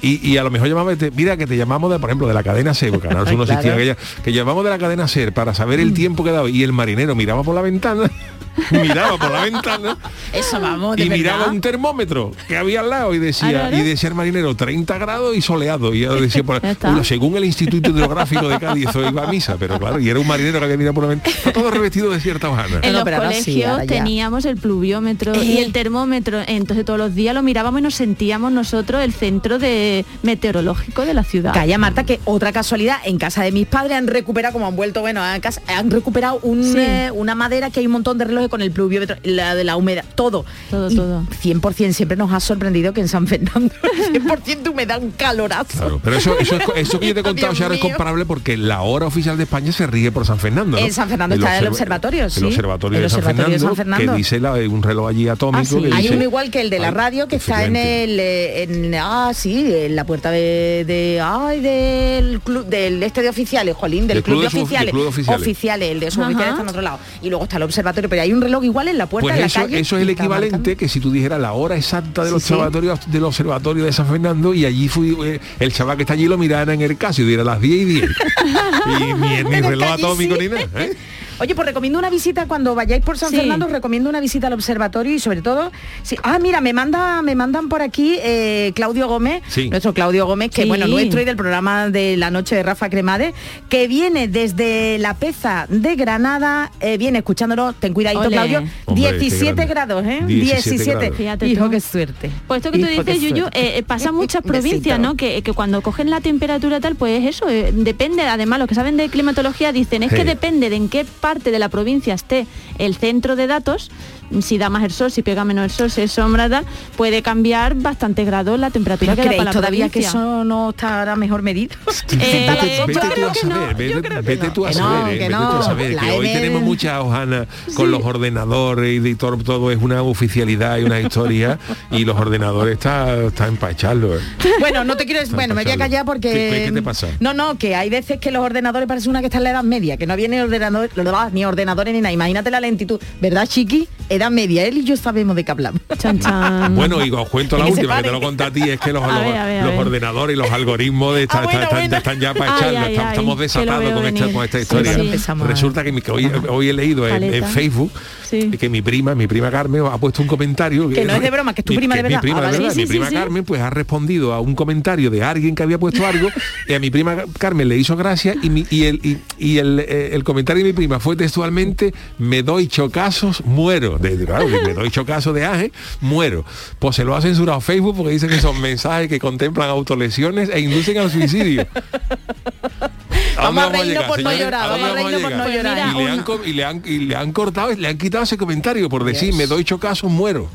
Speaker 1: Y, y a lo mejor llamaba, te- mira que te llamamos de, por ejemplo, de la cadena SER, porque Canal no existía
Speaker 6: Claro.
Speaker 1: aquella, que llamamos de la cadena SER para saber
Speaker 5: Mm.
Speaker 1: el tiempo que daba y el marinero miraba por la ventana, miraba por la ventana
Speaker 6: Eso vamos, de
Speaker 1: y miraba
Speaker 6: verdad.
Speaker 1: un termómetro que había al lado y decía y decía el marinero 30 grados y soleado y yo decía por, bueno, según el Instituto Hidrográfico de Cádiz eso iba a misa pero claro y era un marinero que había mirado por la ventana todo revestido de cierta hojana
Speaker 5: En los colegios
Speaker 6: sí,
Speaker 5: teníamos el pluviómetro y
Speaker 6: Eh.
Speaker 5: el termómetro, entonces todos los días lo mirábamos y nos sentíamos nosotros el centro de meteorológico de la ciudad.
Speaker 6: Calla Marta, que otra casualidad, en casa de mis padres han recuperado, como han vuelto, bueno, a casa, han recuperado un,
Speaker 5: Sí.
Speaker 6: eh, una madera que hay un montón de relojes con el pluviómetro, la de la humedad, todo.
Speaker 5: Todo,
Speaker 6: Y
Speaker 5: todo.
Speaker 6: 100% siempre nos ha sorprendido que en San Fernando el 100% de humedad, un calorazo.
Speaker 1: Claro, pero eso, eso, es- eso que yo te he contado Charo, es comparable porque la hora oficial de España se rige por San Fernando. ¿no?
Speaker 6: En San Fernando está el
Speaker 1: observ-
Speaker 6: observatorio, sí.
Speaker 1: El observatorio,
Speaker 6: El
Speaker 1: de, San
Speaker 6: observatorio de
Speaker 1: Fernando,
Speaker 6: San Fernando.
Speaker 1: que dice la- un reloj allí atómico.
Speaker 5: Ah, sí.
Speaker 1: que
Speaker 6: Hay
Speaker 1: dice-
Speaker 6: uno igual que el de la radio que está en el eh, en, ah sí en la puerta de, de ay del club del este de oficiales Jolín del,
Speaker 1: Del
Speaker 6: club,
Speaker 1: club
Speaker 6: de,
Speaker 1: de
Speaker 6: oficiales,
Speaker 1: club de oficiales.
Speaker 6: el de
Speaker 5: Ajá.
Speaker 6: suboficiales está en otro lado y luego está el observatorio pero hay un reloj igual en la puerta
Speaker 1: Pues
Speaker 6: de la
Speaker 1: eso,
Speaker 6: calle
Speaker 1: eso es el equivalente
Speaker 6: marcando.
Speaker 1: que si tú dijeras la hora exacta del
Speaker 6: Sí, sí.
Speaker 1: observatorio del observatorio de San Fernando y allí fui eh, el chaval que está allí lo mirara en el caso y diera las 10 y 10. y ni, ni
Speaker 6: En el
Speaker 1: reloj
Speaker 6: calle,
Speaker 1: atómico
Speaker 6: sí.
Speaker 1: ni nada. ¿eh?
Speaker 6: Oye, pues recomiendo una visita cuando vayáis por San
Speaker 5: Sí.
Speaker 6: Fernando, os recomiendo una visita al observatorio y sobre todo, sí, ah, mira, me manda, me mandan por aquí eh, Claudio Gómez,
Speaker 1: Sí.
Speaker 6: nuestro Claudio Gómez, que
Speaker 5: Sí.
Speaker 6: bueno, nuestro y del programa de la noche de Rafa Cremade, que viene desde la Peza de Granada, eh, viene escuchándonos, ten cuidadito
Speaker 5: Ole.
Speaker 6: Claudio,
Speaker 1: Hombre, qué
Speaker 6: 17
Speaker 1: grande.
Speaker 6: grados, ¿eh?
Speaker 1: 17 grados.
Speaker 5: Fíjate
Speaker 6: Hijo,
Speaker 5: tú.
Speaker 6: qué suerte.
Speaker 5: Pues esto que tú
Speaker 6: Hijo,
Speaker 5: dices, Yuyu, eh, eh, pasa en muchas provincias, ¿no? Que, que cuando cogen la temperatura tal, pues eso, eh, depende, además los que saben de climatología dicen, es que depende de en qué parte de la provincia esté el centro de datos, si da más el sol, si pega menos el sol, si es sombra, tal, puede cambiar bastante grados la temperatura
Speaker 6: ¿Pero
Speaker 5: que da para la
Speaker 6: todavía que
Speaker 5: provincia.
Speaker 6: eso no estará mejor medido?
Speaker 5: Eh,
Speaker 1: vete, tú a
Speaker 6: que no,
Speaker 1: saber,
Speaker 6: yo
Speaker 1: vete,
Speaker 6: creo que
Speaker 1: vete
Speaker 6: no.
Speaker 1: tú a
Speaker 6: Que no,
Speaker 1: saber, eh,
Speaker 6: que
Speaker 1: vete tú a
Speaker 6: no.
Speaker 1: saber, que hoy tenemos muchas hojanas con los ordenadores y todo, todo es una oficialidad y una historia y los ordenadores están está para echarlo. eh.
Speaker 6: Bueno, no te quiero decir, bueno, me voy a callar porque...
Speaker 1: ¿Qué- qué te pasa?
Speaker 6: No, no, que hay veces que los ordenadores parecen una que está en la edad media, que no viene ordenador, ni ordenadores ni nada. Imagínate la lentitud, ¿verdad, Chiqui? Edad media, él y yo sabemos de qué hablamos.
Speaker 5: Chan, chan.
Speaker 1: Bueno, y os cuento la
Speaker 6: Que
Speaker 1: última, que te lo conté a ti, es que los,
Speaker 5: A
Speaker 1: los-
Speaker 5: ver, a ver, a
Speaker 1: los ordenadores y los algoritmos de esta-
Speaker 6: Ah, bueno,
Speaker 1: están,
Speaker 6: bueno.
Speaker 1: están ya para echarlo,
Speaker 5: ay,
Speaker 1: estamos,
Speaker 5: ay,
Speaker 1: estamos desatados
Speaker 5: veo
Speaker 1: con esta, con esta
Speaker 5: Sí,
Speaker 1: historia.
Speaker 5: sí.
Speaker 6: A-
Speaker 1: Resulta que, mi- que hoy, hoy he leído en, en. Facebook
Speaker 5: Sí.
Speaker 1: que mi prima, mi prima Carmen, ha puesto un comentario.
Speaker 6: Que no es de broma, que es tu
Speaker 1: mi-
Speaker 6: prima de
Speaker 1: mi
Speaker 6: verdad.
Speaker 1: prima
Speaker 6: Ah,
Speaker 1: de verdad.
Speaker 5: Sí,
Speaker 1: mi prima
Speaker 5: sí.
Speaker 1: Carmen pues ha respondido a un comentario de alguien que había puesto algo y a mi prima Carmen le hizo gracia y, mi- y el, y, y el, eh, el comentario de mi prima fue textualmente me doy chocazos, muero. De, claro, me doy chocazos de aje, muero. Pues se lo ha censurado Facebook porque dice que son mensajes que contemplan autolesiones e inducen al suicidio.
Speaker 6: Vamos a reírnos por no llorar, vamos a reírnos por no llorar.
Speaker 1: Y le, han, co- y le han- y le han cortado, le han quitado ese comentario por decir, me doy chocazos, muero.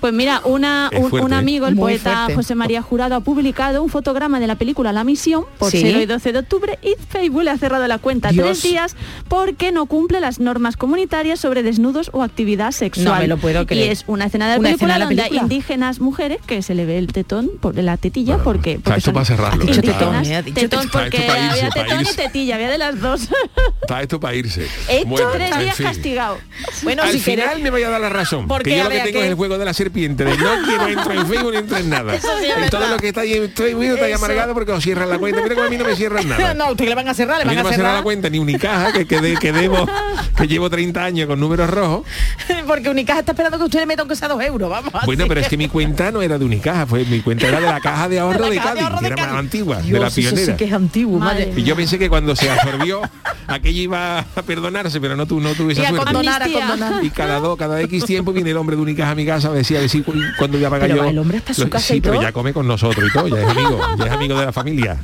Speaker 5: Pues mira, una, un,
Speaker 1: fuerte,
Speaker 5: un
Speaker 1: ¿eh?
Speaker 5: amigo, el
Speaker 6: Muy
Speaker 5: poeta
Speaker 6: fuerte.
Speaker 5: José María Jurado, ha publicado un fotograma de la película La Misión por
Speaker 6: Sí.
Speaker 5: ser hoy 12 de octubre y Facebook le ha cerrado la cuenta
Speaker 6: Dios.
Speaker 5: tres días porque no cumple las normas comunitarias sobre desnudos o actividad sexual.
Speaker 6: No me lo puedo
Speaker 5: Y
Speaker 6: creer.
Speaker 5: es una escena de la
Speaker 6: Una
Speaker 5: película
Speaker 6: escena de la
Speaker 5: donde
Speaker 6: película.
Speaker 5: hay indígenas mujeres que se le ve el tetón por la tetilla
Speaker 1: Bueno,
Speaker 5: porque,
Speaker 1: esto para cerrarlo,
Speaker 6: tetón, eh, ha dicho
Speaker 5: Tetón
Speaker 6: tetón.
Speaker 5: Porque
Speaker 1: irse,
Speaker 5: había tetón y tetilla, había de las dos.
Speaker 1: Está esto para irse. Bueno,
Speaker 5: tres días
Speaker 1: fin.
Speaker 5: castigado.
Speaker 6: Bueno,
Speaker 1: Al
Speaker 6: si
Speaker 1: final
Speaker 6: quieres...
Speaker 1: me vaya a dar la razón.
Speaker 6: Porque,
Speaker 1: que yo lo que tengo es el juego de la serpiente. De no quiero entrar en Facebook ni entrar en nada.
Speaker 6: Eso sí es
Speaker 1: y todo
Speaker 6: verdad.
Speaker 1: lo que está ahí en Facebook está ahí amargado porque os cierran la cuenta. Mira que a mí no me cierran nada.
Speaker 6: no, usted le van a cerrar, le
Speaker 1: A mí
Speaker 6: van
Speaker 1: no
Speaker 6: a
Speaker 1: me cerrar
Speaker 6: cerrar.
Speaker 1: la cuenta ni Unicaja, que, que, de- que debo, que llevo 30 años con números rojos.
Speaker 6: Porque Unicaja está esperando que usted le meta aunque sea dos euros, vamos.
Speaker 1: Bueno, pero es que mi cuenta no era de Unicaja, fue mi cuenta era de la caja de ahorro de,
Speaker 6: de
Speaker 1: Cádiz,
Speaker 6: ahorro
Speaker 1: que
Speaker 6: de
Speaker 1: era
Speaker 6: Cádiz.
Speaker 1: más antigua, de
Speaker 6: Dios,
Speaker 1: la
Speaker 6: eso sí
Speaker 1: pionera.
Speaker 6: que es antiguo,
Speaker 5: Madre.
Speaker 1: Y yo pensé que cuando se absorbió, aquello iba a perdonarse, pero no, tu, no tuve
Speaker 6: Y
Speaker 1: esa
Speaker 6: a
Speaker 1: suerte.
Speaker 6: condonar, a condonar.
Speaker 1: Y cada dos, cada X tiempo viene el hombre de Unicaja a mi casa a decir a cu- cuando ya paga
Speaker 6: Pero
Speaker 1: yo.
Speaker 6: el hombre hasta su casa
Speaker 1: Sí,
Speaker 6: y
Speaker 1: pero
Speaker 6: todo.
Speaker 1: ya come con nosotros y todo, ya es amigo, ya es amigo de la familia.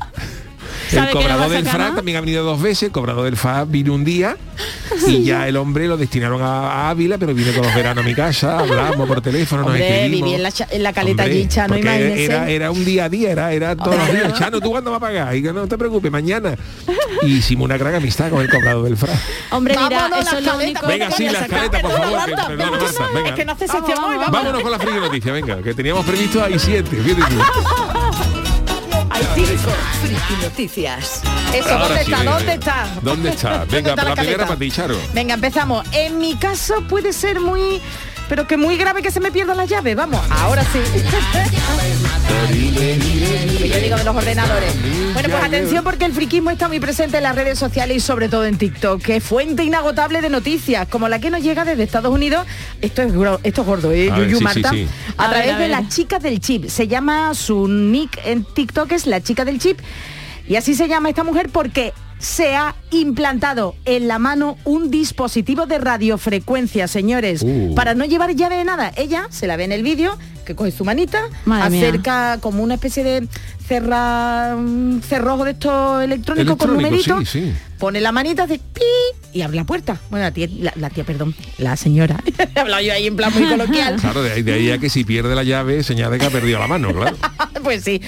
Speaker 1: El
Speaker 5: ¿Sabe que no va
Speaker 1: cobrador del FRA
Speaker 5: nada?
Speaker 1: también ha venido dos veces, el cobrador del FA vino un día y ya el hombre lo destinaron a, a Ávila, pero vino todos los veranos a mi casa, hablamos por teléfono, nos
Speaker 6: Hombre,
Speaker 1: escribimos.
Speaker 6: viví en la en la caleta
Speaker 1: Hombre,
Speaker 6: allí, Chano, imagínese.
Speaker 1: Era, era un día a día, era, era todos los días.
Speaker 6: ¿no?
Speaker 1: Chano, ¿tú cuándo vas a pagar? Y que no te preocupes, mañana. Y hicimos una gran amistad con el cobrador del FRA.
Speaker 5: Hombre, mira,
Speaker 6: Vámonos,
Speaker 5: eso es lo único...
Speaker 1: Venga, sí, la escaleta, por favor. venga.
Speaker 6: Es que no hace sección hoy,
Speaker 5: vamos.
Speaker 1: Vámonos con la friki noticia, venga, que teníamos previsto ahí siete. fíjate tú.
Speaker 3: Friki Noticias.
Speaker 6: Eso,
Speaker 1: Ahora
Speaker 6: ¿dónde
Speaker 1: sí,
Speaker 6: está?
Speaker 1: venga.
Speaker 6: ¿Dónde está?
Speaker 1: ¿Dónde está?
Speaker 6: ¿Dónde
Speaker 1: Venga,
Speaker 6: está
Speaker 1: la primera
Speaker 6: caleta?
Speaker 1: para ti, Charo.
Speaker 6: Venga, empezamos. En mi caso puede ser muy... Pero que muy grave que se me pierda la llave. Vamos, ahora sí. Que yo digo de los ordenadores. Bueno, pues atención porque el friquismo está muy presente en las redes sociales y sobre todo en TikTok, que es fuente inagotable de noticias, como la que nos llega desde Estados Unidos. Esto es, esto es gordo, ¿eh? Yuyu,
Speaker 1: sí, sí,
Speaker 6: Marta.
Speaker 1: sí.
Speaker 6: A,
Speaker 5: A ver,
Speaker 6: través
Speaker 5: a
Speaker 6: de
Speaker 5: ver.
Speaker 6: las chicas del chip. Se llama su nick en TikTok es la chica del chip. Y así se llama esta mujer porque se ha implantado en la mano un dispositivo de radiofrecuencia, señores,
Speaker 1: Uh.
Speaker 6: para no llevar llave de nada. Ella se la ve en el vídeo, que coge su manita,
Speaker 5: Madre mía.
Speaker 6: acerca como una especie de cerra, un cerrojo de estos electrónicos con numeritos,
Speaker 1: sí, sí.
Speaker 6: pone la manita, hace pi y abre la puerta. Bueno, la tía, la, la tía, perdón, la señora. He hablado yo ahí en plan muy coloquial.
Speaker 1: Claro, de ahí, de ahí a que si pierde la llave, señal de que ha perdido la mano, claro.
Speaker 6: pues sí.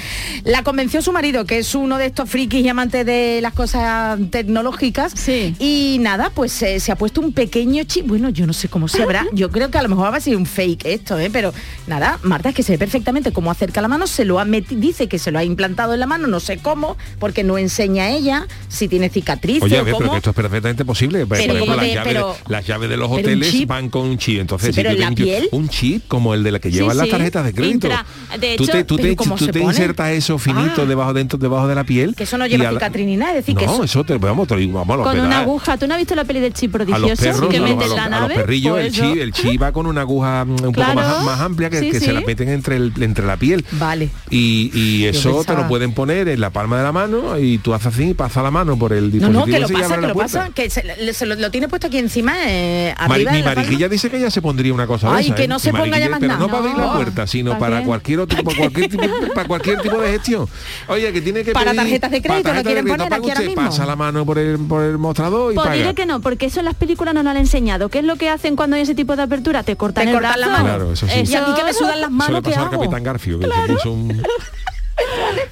Speaker 6: La convenció su marido, que es uno de estos frikis y amantes de las cosas tecnológicas.
Speaker 5: Sí.
Speaker 6: Y nada, pues eh, se ha puesto un pequeño chip. Bueno, yo no sé cómo se habrá. Yo creo que a lo mejor va a ser un fake esto, ¿eh? Pero nada, Marta es que se ve perfectamente cómo acerca la mano, se lo ha metido, dice que se lo ha implantado en la mano, no sé cómo, porque no enseña ella si tiene cicatrices
Speaker 1: Oye, a
Speaker 6: o
Speaker 1: ver, pero que esto es perfectamente posible. Por
Speaker 6: Pero
Speaker 1: ejemplo,
Speaker 6: ¿cómo
Speaker 1: las llaves,
Speaker 6: pero-
Speaker 1: de, las llaves de los hoteles van con un chip. Entonces,
Speaker 6: Sí,
Speaker 1: si
Speaker 6: pero
Speaker 1: tú
Speaker 6: en la
Speaker 1: tienes
Speaker 6: piel.
Speaker 1: un chip como el de la que llevan
Speaker 6: Sí,
Speaker 1: las tarjetas de crédito.
Speaker 5: Intra- de
Speaker 1: tú
Speaker 5: hecho,
Speaker 1: te, tú
Speaker 6: ¿pero
Speaker 1: te, tú insertas eso finito
Speaker 6: Ah.
Speaker 1: debajo dentro debajo de la piel.
Speaker 6: Que eso no lleva cicatriz ni nada, es decir,
Speaker 1: no,
Speaker 6: que eso-
Speaker 1: eso te vamos, te digo, vamos a
Speaker 5: Con una aguja. ¿Tú no has visto la peli del chip
Speaker 1: a los
Speaker 5: prodigioso?
Speaker 1: perros,
Speaker 5: que
Speaker 1: a los,
Speaker 5: mete
Speaker 1: a
Speaker 5: en
Speaker 1: los-
Speaker 5: la
Speaker 1: a los
Speaker 5: nave.
Speaker 1: perrillos,
Speaker 5: Pues
Speaker 1: el
Speaker 5: eso.
Speaker 1: chip, el chip va con una aguja un poco más, más amplia que,
Speaker 5: Sí,
Speaker 1: que se la meten entre, el, entre la piel.
Speaker 6: Vale.
Speaker 1: Y, y
Speaker 6: Yo
Speaker 1: eso te lo pueden poner en la palma de la mano y tú haces así, pasa la mano por el
Speaker 6: No,
Speaker 1: dispositivo
Speaker 6: no, que lo
Speaker 1: y
Speaker 6: pasa, que
Speaker 1: la
Speaker 6: lo
Speaker 1: puerta.
Speaker 6: pasa, que se, le- se lo, lo tiene puesto aquí encima, eh,
Speaker 1: Mari-
Speaker 6: arriba
Speaker 1: mi
Speaker 6: de
Speaker 1: mariquilla dice que ella se pondría una cosa de
Speaker 6: Ay,
Speaker 1: esa,
Speaker 6: que
Speaker 1: ¿eh?
Speaker 6: no se
Speaker 1: Mi
Speaker 6: ponga ya más
Speaker 1: pero
Speaker 6: nada.
Speaker 1: no para abrir la
Speaker 5: No.
Speaker 1: puerta, sino
Speaker 5: ¿Para
Speaker 1: para cualquier otro tipo, cualquier tipo, para cualquier tipo de gestión. Oye, que tiene que
Speaker 6: Para
Speaker 1: pedir-
Speaker 6: tarjetas de crédito,
Speaker 1: para
Speaker 6: ¿lo
Speaker 1: tarjetas de
Speaker 6: quieren
Speaker 1: crédito,
Speaker 6: poner ahora mismo?
Speaker 1: Pasa la mano por el, por el mostrador y
Speaker 5: Pues
Speaker 1: paga.
Speaker 5: diré que no, porque eso en las películas no lo han enseñado. ¿Qué es lo que hacen cuando hay ese tipo de apertura? Te cortan
Speaker 6: Te
Speaker 5: el
Speaker 6: cortan la mano.
Speaker 1: Claro, eso sí.
Speaker 6: Y a mí que me sudan las manos, ¿qué
Speaker 1: pasó al
Speaker 6: hago?
Speaker 1: Capitán Garfio, que se puso un...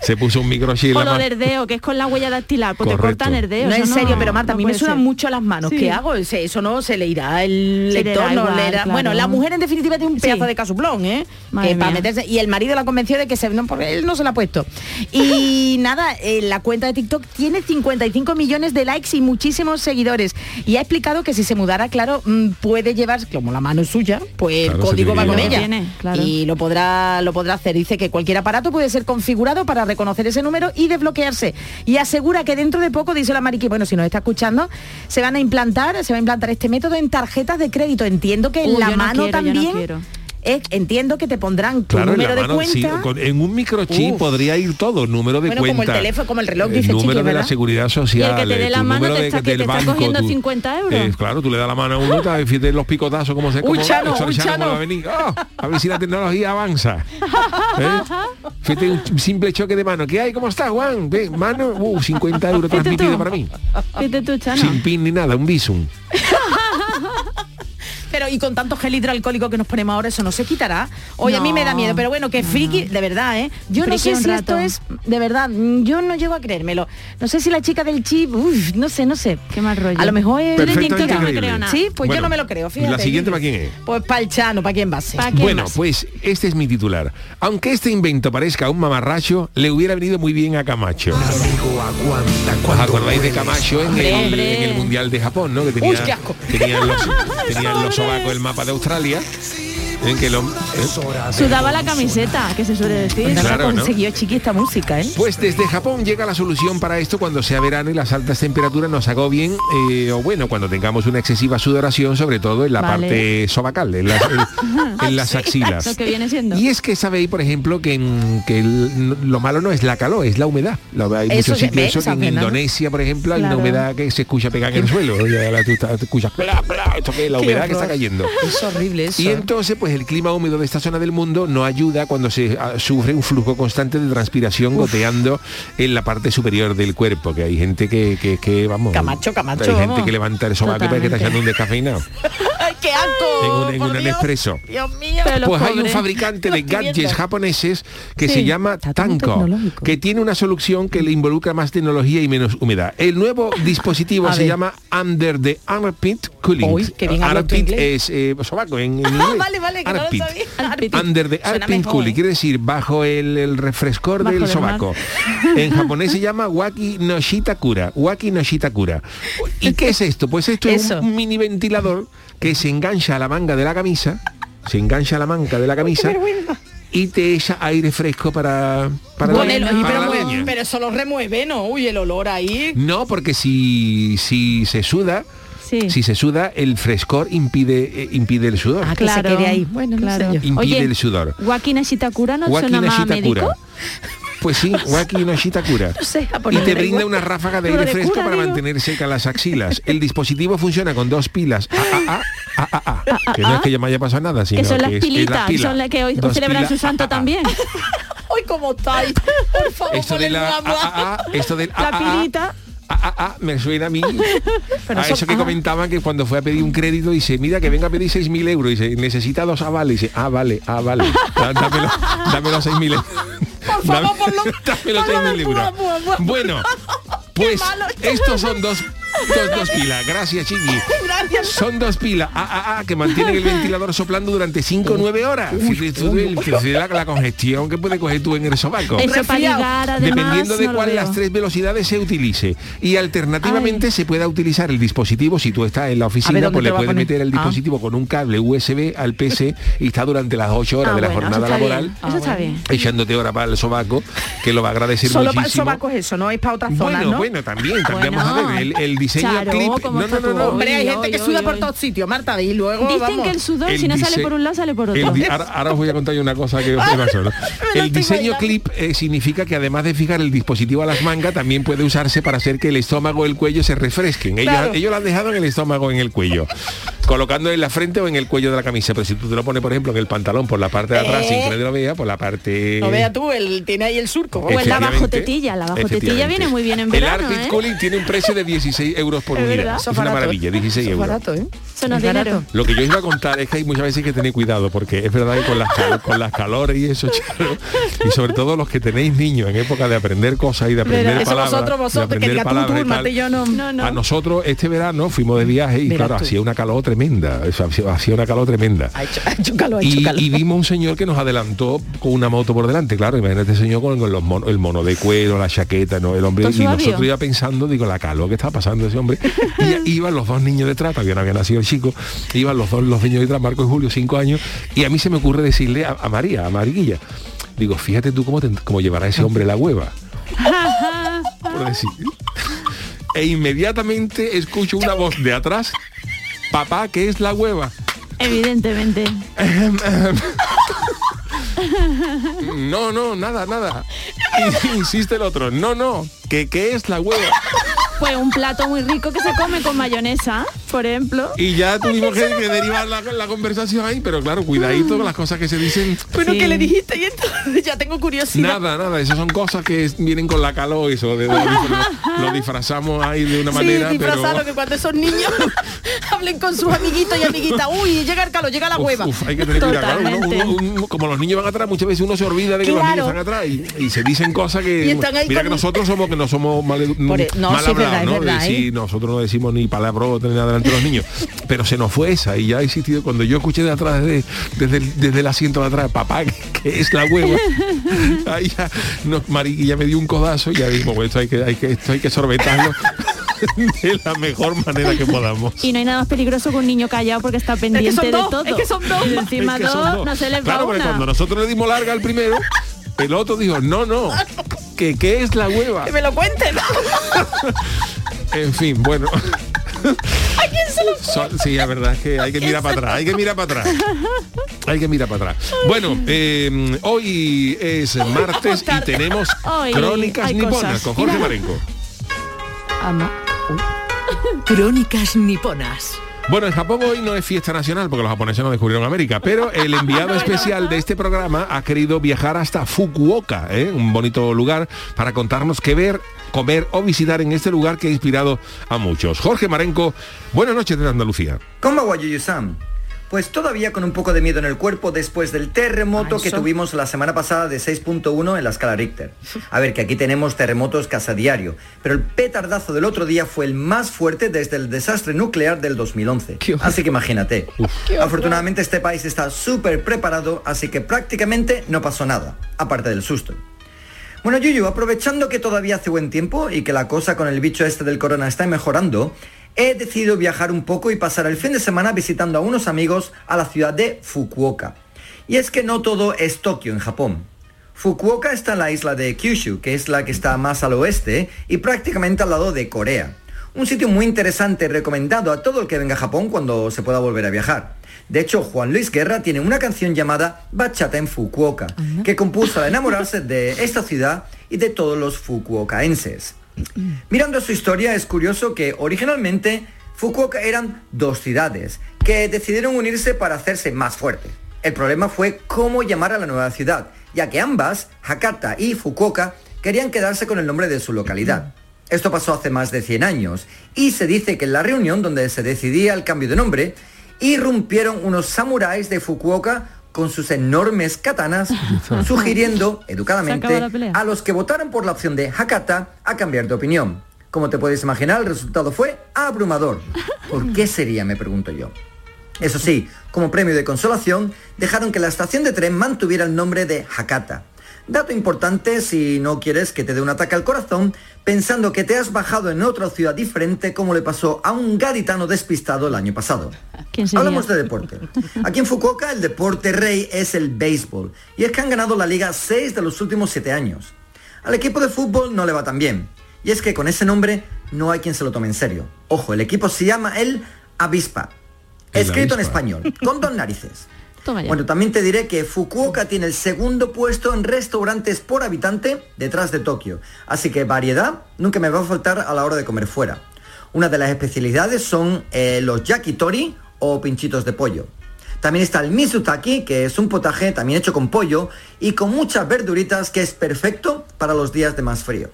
Speaker 1: se puso un microchip
Speaker 5: O
Speaker 1: la
Speaker 5: lo del dedo, que es con la huella dactilar, pues
Speaker 1: Correcto.
Speaker 5: te cortan el dedo.
Speaker 6: No, en serio, pero Marta, a
Speaker 5: no
Speaker 6: mí me sudan
Speaker 5: ser.
Speaker 6: mucho las manos.
Speaker 5: Sí.
Speaker 6: ¿Qué hago? Eso no se le irá el
Speaker 5: Se
Speaker 6: lector, no
Speaker 5: igual,
Speaker 6: le irá-
Speaker 5: claro.
Speaker 6: Bueno, la mujer en definitiva tiene un
Speaker 5: Sí.
Speaker 6: pedazo de casuplón, ¿eh? Que para meterse, y el marido la convenció de que se no, porque él no se la ha puesto. Y nada, eh, la cuenta de TikTok tiene 55 millones de likes y muchísimos seguidores. Y ha explicado que si se mudara, claro, mm, puede llevar, como la mano es suya, pues
Speaker 1: Claro,
Speaker 6: el código va con ella.
Speaker 1: llevar.
Speaker 5: Tiene, claro.
Speaker 6: Y lo podrá, lo podrá hacer. Dice que cualquier aparato puede ser configurado para reconocer ese número y desbloquearse. Y asegura que dentro de poco, dice la Mariqui, bueno, si nos está escuchando, se van a implantar, se va a implantar este método en tarjetas de crédito. Entiendo que en la
Speaker 5: yo no
Speaker 6: mano
Speaker 5: quiero,
Speaker 6: también. Es, entiendo que te pondrán tu
Speaker 1: Claro, en,
Speaker 6: número de
Speaker 1: sí,
Speaker 6: cuenta.
Speaker 1: con- en un microchip
Speaker 6: Uf.
Speaker 1: podría ir todo, número de
Speaker 6: Bueno, como el
Speaker 1: cuenta.
Speaker 6: teléfono, como el reloj,
Speaker 1: el
Speaker 6: dice
Speaker 1: número
Speaker 6: Chiqui,
Speaker 1: de la seguridad social,
Speaker 5: Y el que te dé
Speaker 1: eh,
Speaker 5: la mano
Speaker 1: de-
Speaker 5: está- que te está cogiendo
Speaker 1: tu-
Speaker 5: 50 euros.
Speaker 1: eh, claro, tú le das la mano a uno, te fíjate los picotazos, como se como,
Speaker 6: Chano,
Speaker 1: eso,
Speaker 6: uy,
Speaker 1: Chano,
Speaker 6: Chano.
Speaker 1: cómo va a venir. Oh, a ver si la tecnología avanza. ¿Eh? Fíjate, un simple choque de mano. ¿Qué hay? ¿Cómo estás, Juan? Mano, uh, 50 euros
Speaker 5: Fíjate
Speaker 1: transmitido para mí.
Speaker 5: Fíjate tú.
Speaker 1: Sin pin ni nada, un visum.
Speaker 6: Pero y con tanto gel hidroalcohólico que nos ponemos ahora, eso no se quitará. Oye, a mí me da miedo, pero bueno, que friki, de verdad, ¿eh? Yo no sé si esto es, de verdad, mm, yo no llego a creérmelo. No sé si la chica del chip, uf, no sé, no sé.
Speaker 5: Qué mal rollo.
Speaker 6: A lo mejor es
Speaker 5: no me creo nada.
Speaker 6: Sí, pues
Speaker 1: Bueno,
Speaker 6: yo no me lo creo, fíjate.
Speaker 1: ¿La siguiente para quién es?
Speaker 6: Pues para el Chano, ¿para quién va a ser?
Speaker 5: ¿Pa' quién
Speaker 1: Bueno,
Speaker 5: más?
Speaker 1: pues este es mi titular. Aunque este invento parezca un mamarracho, le hubiera venido muy bien a Camacho. ¿Os acordáis de Camacho en el,
Speaker 6: Hombre.
Speaker 1: en el Mundial de Japón, no? Que tenía,
Speaker 6: Uy, qué asco.
Speaker 1: tenían los, tenían los sobacos el mapa de Australia. En que lo- ¿eh?
Speaker 5: Sudaba la camiseta, que se suele decir.
Speaker 6: ¿Dónde
Speaker 1: Claro, ¿no?
Speaker 6: conseguido chiqui esta música, eh?
Speaker 1: Pues desde Japón llega la solución para esto cuando sea verano y las altas temperaturas nos agobien eh, o bueno, cuando tengamos una excesiva sudoración, sobre todo en la
Speaker 5: Vale.
Speaker 1: parte sobacal, en las, en- en las axilas.
Speaker 5: Lo que viene siendo.
Speaker 1: Y es que sabéis, por ejemplo, que, en- que el- lo malo no es la calor, es la humedad. Lo- hay
Speaker 6: Eso
Speaker 1: muchos sitios
Speaker 6: ¿ves,
Speaker 1: eso que en? Indonesia, por ejemplo, hay una humedad que se escucha pegar en el suelo. La- tú estás- tú escuchas, bla, bla, esto que es la humedad que está cayendo.
Speaker 6: Es horrible eso.
Speaker 1: Y entonces, pues el clima húmedo de esta zona del mundo no ayuda cuando se ah, sufre un flujo constante de transpiración goteando en la parte superior del cuerpo, que hay gente que, que, que, vamos...
Speaker 6: Camacho, Camacho,
Speaker 1: Hay gente
Speaker 6: vamos.
Speaker 1: que levanta el sobaco parece que está echando un descafeinado.
Speaker 6: ¡Ay, qué asco!
Speaker 1: En un- en un. Nespresso.
Speaker 6: Dios mío.
Speaker 1: Pues hay un fabricante de gadgets japoneses que
Speaker 6: Sí,
Speaker 1: se llama Tanko, que tiene una solución que le involucra más tecnología y menos humedad. El nuevo dispositivo se
Speaker 6: ver.
Speaker 1: llama Under the Armpit Cooling.
Speaker 6: Uy, qué bien
Speaker 1: Armpit es eh, sobaco en, en inglés.
Speaker 6: vale, vale, que no lo
Speaker 1: Armpit.
Speaker 6: sabía.
Speaker 5: Armpit.
Speaker 1: Under the
Speaker 6: Suena
Speaker 1: Armpit
Speaker 6: mejor,
Speaker 1: Cooling,
Speaker 6: ¿eh?
Speaker 1: quiere decir bajo el, el refrescor
Speaker 5: Bajo
Speaker 1: del sobaco. En japonés se llama Waki no Shitakura. Waki no Shitakura. ¿Y qué es esto? Pues esto es un mini ventilador que se engancha a la manga de la camisa, se engancha a la manga de la camisa y te echa aire fresco para para, la-
Speaker 6: y
Speaker 1: para
Speaker 6: pero,
Speaker 1: la
Speaker 6: mueve-
Speaker 1: leña.
Speaker 6: pero eso lo remueve, ¿no? Uy, el olor ahí.
Speaker 1: No, porque si si se suda,
Speaker 5: Sí.
Speaker 1: si se suda, el frescor impide eh, impide el sudor.
Speaker 6: Ah, que se quede ahí. Bueno, no sé yo.
Speaker 1: Impide
Speaker 5: Oye,
Speaker 1: el sudor.
Speaker 5: Wakina Shitakura no suena
Speaker 1: no
Speaker 5: más médico.
Speaker 1: Pues sí, Waki no Shitakura.
Speaker 6: No sé, a
Speaker 1: y te
Speaker 6: da
Speaker 1: brinda
Speaker 6: igual.
Speaker 1: una ráfaga de aire fresco
Speaker 5: cura,
Speaker 1: para
Speaker 5: digo.
Speaker 1: mantener seca las axilas. El dispositivo funciona con dos pilas AAA, AAA, que no es que ya me haya pasado nada, sino
Speaker 5: Que son las
Speaker 1: que es- es la
Speaker 5: pilitas,
Speaker 1: pila.
Speaker 5: son las que hoy
Speaker 1: Dos
Speaker 5: celebran su santo también.
Speaker 6: Uy, ¿cómo estáis? Por favor,
Speaker 1: Esto de la esto del
Speaker 5: La pilita.
Speaker 1: AAA me suena a mí
Speaker 6: Pero
Speaker 1: a
Speaker 6: eso-
Speaker 1: eso que
Speaker 6: ah.
Speaker 1: comentaban que cuando fue a pedir un crédito dice mira que venga a pedir 6.000 euros y dice necesita dos avales y dice ah vale ah vale Dá- dámelo dámelo 6.000 euros
Speaker 6: Por favor, por lo-
Speaker 1: dámelo
Speaker 6: por lo
Speaker 1: 6.000
Speaker 6: de
Speaker 1: euros
Speaker 6: mua, mua, mua.
Speaker 1: bueno pues estos son dos dos, dos pilas gracias Chiqui
Speaker 6: Gracias.
Speaker 1: son dos pilas AAA que mantienen el ventilador soplando durante 5 o 9 horas la, la congestión que puede coger tú en el sobaco
Speaker 5: Eso para
Speaker 6: Resfriado.
Speaker 5: ligar además.
Speaker 1: dependiendo de
Speaker 5: no
Speaker 1: cuál las tres velocidades se utilice. Y alternativamente se pueda utilizar el dispositivo, si tú estás en la
Speaker 6: ver,
Speaker 1: oficina,
Speaker 6: ¿dónde
Speaker 1: pues le puedes meter el
Speaker 6: Ah.
Speaker 1: dispositivo con un cable USB al PC y está durante las 8 horas
Speaker 5: Ah,
Speaker 1: de la
Speaker 5: bueno,
Speaker 1: jornada laboral.
Speaker 5: Eso está bien.
Speaker 1: Echándote hora para el sobaco, que lo va a agradecer
Speaker 6: Solo para el
Speaker 1: muchísimo.
Speaker 6: sobaco es eso, no es para
Speaker 1: bueno,
Speaker 6: ¿no?
Speaker 1: bueno, también, también
Speaker 5: Bueno.
Speaker 1: vamos a ver el, el diseño
Speaker 5: Charo,
Speaker 1: clip.
Speaker 5: ¿cómo
Speaker 1: No, no,
Speaker 5: estás
Speaker 1: no,
Speaker 5: tú?
Speaker 1: no.
Speaker 6: Hombre, hay gente que suda por todos sitios, Marta, y luego
Speaker 5: Dicen
Speaker 6: vamos.
Speaker 5: que el sudor,
Speaker 1: El
Speaker 5: si no sale por un lado, sale por otro.
Speaker 1: el di- ahora, ahora os voy a contar yo una cosa que os pasó, El diseño
Speaker 6: bailando.
Speaker 1: clip eh, significa que además de fijar el dispositivo a las mangas, también puede usarse para hacer que el estómago o el cuello se refresquen. Ellos,
Speaker 6: Claro.
Speaker 1: ellos lo han dejado en el estómago en el cuello. Colocando en la frente o en el cuello de la camisa. Pero si tú te lo pones, por ejemplo, en el pantalón por la parte de atrás,
Speaker 6: Eh.
Speaker 1: sin que nadie lo vea, por la parte...
Speaker 6: No vea tú, él tiene ahí el surco.
Speaker 5: O en la bajo tetilla, la bajo tetilla viene muy bien en
Speaker 1: El
Speaker 5: verano,
Speaker 1: Armpit
Speaker 5: ¿eh?
Speaker 1: Cooling tiene un precio de 16 euros por unidad.
Speaker 5: verdad.
Speaker 1: Es una
Speaker 6: barato,
Speaker 1: maravilla,
Speaker 6: ¿eh?
Speaker 1: 16
Speaker 6: Eso
Speaker 1: euros.
Speaker 6: barato, ¿eh?
Speaker 5: Es
Speaker 6: barato.
Speaker 1: Lo que yo iba a contar es que hay muchas veces que tener cuidado porque es verdad que con las, cal- con las calores y eso, Charo, y sobre todo los que tenéis niños en época de aprender cosas y de aprender
Speaker 6: eso
Speaker 1: palabras.
Speaker 6: vosotros,
Speaker 1: de
Speaker 6: vosotros, que
Speaker 1: aprender
Speaker 6: diga tú, tú,
Speaker 1: palabras y
Speaker 6: el
Speaker 1: tal.
Speaker 6: Mate y yo no.
Speaker 5: No, no.
Speaker 1: A nosotros este verano fuimos de viaje y claro,
Speaker 6: tú.
Speaker 1: hacía una calor tremenda, eso, hacía- una calor tremenda.
Speaker 6: Ha hecho, ha hecho calor, ha hecho
Speaker 1: Y,
Speaker 6: calor.
Speaker 1: y vimos un señor que nos adelantó con una moto por delante, claro, imagínate ese señor con, los mono- el mono de cuero, la chaqueta, ¿no? el hombre, y nosotros iba pensando, digo, la calor que estaba pasando ese hombre, y iban los dos niños detrás, todavía no había nacido el chico, iban los dos los niños detrás, Marco y Julio, cinco años, y a mí se me ocurre decirle a, a María, a Mariquilla, digo, fíjate tú cómo, te- cómo llevará ese hombre la hueva. por decir. E inmediatamente escucho una voz de atrás, papá, ¿qué es la hueva?
Speaker 5: Evidentemente.
Speaker 1: No, no, nada, nada. Insiste el otro. No, no. ¿Qué, qué es la hueva?
Speaker 5: Pues un plato muy rico que se come con mayonesa, por ejemplo.
Speaker 1: Y ya tuvimos que, que derivar la, la conversación ahí, pero claro, cuidadito con las cosas que se dicen.
Speaker 6: Bueno,
Speaker 5: Sí.
Speaker 6: ¿qué le dijiste? Y entonces ya tengo curiosidad.
Speaker 1: Nada, nada, esas son cosas que vienen con la calor y eso, de- de- lo, lo disfrazamos ahí de una manera,
Speaker 6: sí, disfrazado,
Speaker 1: pero...
Speaker 6: que cuando esos niños hablen con sus amiguitos y amiguitas, uy, llega el calor, llega la hueva.
Speaker 1: uf, hay que tener cuidado. claro, uno-
Speaker 5: Totalmente.
Speaker 1: uno- uno- como los niños van atrás, muchas veces uno se olvida de que los niños están atrás y, y se dicen cosas que.
Speaker 6: Y están ahí
Speaker 1: mira
Speaker 6: con-
Speaker 1: que nosotros somos que no somos mal,
Speaker 6: Por e- no,
Speaker 1: mal
Speaker 6: sí, es verdad, es
Speaker 1: ¿no?
Speaker 6: verdad,
Speaker 1: sí,
Speaker 6: ¿eh?
Speaker 1: nosotros no decimos ni palabrotas ni nada delante de los niños. Pero se nos fue esa y ya ha existido. Cuando yo escuché de atrás, desde, desde, el, desde el asiento de atrás, papá, que, es la hueva. Ahí ya, nos, Mari, ya me dio un codazo y ya dijimos, bueno, esto hay que, hay que, esto hay que sorbetarlo de la mejor manera que podamos.
Speaker 5: Y no hay nada más peligroso que un niño callado porque está pendiente
Speaker 6: son
Speaker 5: de
Speaker 6: dos,
Speaker 5: todo.
Speaker 6: es que son dos.
Speaker 5: Y encima
Speaker 1: Es que son
Speaker 5: dos,
Speaker 1: dos.
Speaker 5: no se les
Speaker 1: Claro,
Speaker 5: va una.
Speaker 1: cuando nosotros le dimos larga al primero, el otro dijo, no, no, que qué es la hueva.
Speaker 6: Que me lo cuenten.
Speaker 1: En fin, bueno. Son- sí, la verdad es que hay que mirar para atrás, hay que mirar para atrás. Hay que mirar para atrás. Bueno, eh, hoy es martes y tenemos
Speaker 5: Hoy
Speaker 1: crónicas niponas con Jorge. Marenco.
Speaker 5: Ama.
Speaker 3: Crónicas niponas.
Speaker 1: Bueno, en Japón hoy no es fiesta nacional porque los japoneses no descubrieron América, pero el enviado especial de este programa ha querido viajar hasta Fukuoka, ¿eh? un bonito lugar, para contarnos qué ver, comer o visitar en este lugar que ha inspirado a muchos. Jorge Marenco, buenas noches de Andalucía.
Speaker 7: ¿Cómo va Yuyu-san? Pues todavía con un poco de miedo en el cuerpo después del terremoto
Speaker 6: Ay,
Speaker 7: que tuvimos la semana pasada de 6.1 en la escala Richter. A ver, que aquí tenemos terremotos casi a diario, pero el petardazo del otro día fue el más fuerte desde el desastre nuclear del 2011. Así que imagínate. Afortunadamente este país está súper preparado, así que prácticamente no pasó nada, aparte del susto. Bueno, Yuyu, aprovechando que todavía hace buen tiempo y que la cosa con el bicho este del corona está mejorando, he decidido viajar un poco y pasar el fin de semana visitando a unos amigos a la ciudad de Fukuoka. Y es que no todo es Tokio en Japón. Fukuoka está en la isla de Kyushu, que es la que está más al oeste y prácticamente al lado de Corea. Un sitio muy interesante recomendado a todo el que venga a Japón cuando se pueda volver a viajar. De hecho, Juan Luis Guerra tiene una canción llamada Bachata en Fukuoka, que compuso al enamorarse de esta ciudad y de todos los fukuokaenses. Mirando su historia es curioso que originalmente Fukuoka eran dos ciudades que decidieron unirse para hacerse más fuerte. El problema fue cómo llamar a la nueva ciudad, ya que ambas, Hakata y Fukuoka, querían quedarse con el nombre de su localidad. Esto pasó hace más de 100 años y se dice que en la reunión donde se decidía el cambio de nombre, irrumpieron unos samuráis de Fukuoka con sus enormes katanas, sugiriendo educadamente a los que votaron por la opción de Hakata a cambiar de opinión. Como te puedes imaginar, el resultado fue abrumador. ¿Por qué sería, me pregunto yo? Eso sí, como premio de consolación, dejaron que la estación de tren mantuviera el nombre de Hakata. Dato importante si no quieres que te dé un ataque al corazón pensando que te has bajado en otra ciudad diferente como le pasó a un gaditano despistado el año pasado. Hablamos de deporte. Aquí en Fukuoka el deporte rey es el béisbol y es que han ganado la liga 6 de los últimos 7 años. Al equipo de fútbol no le va tan bien y es que con ese nombre no hay quien se lo tome en serio. Ojo, el equipo se llama el Avispa, escrito en español, con dos narices. Bueno, también te diré que Fukuoka tiene el segundo puesto en restaurantes por habitante detrás de Tokio. Así que variedad nunca me va a faltar a la hora de comer fuera. Una de las especialidades son eh, los yakitori o pinchitos de pollo. También está el mizutaki, que es un potaje también hecho con pollo y con muchas verduritas que es perfecto para los días de más frío.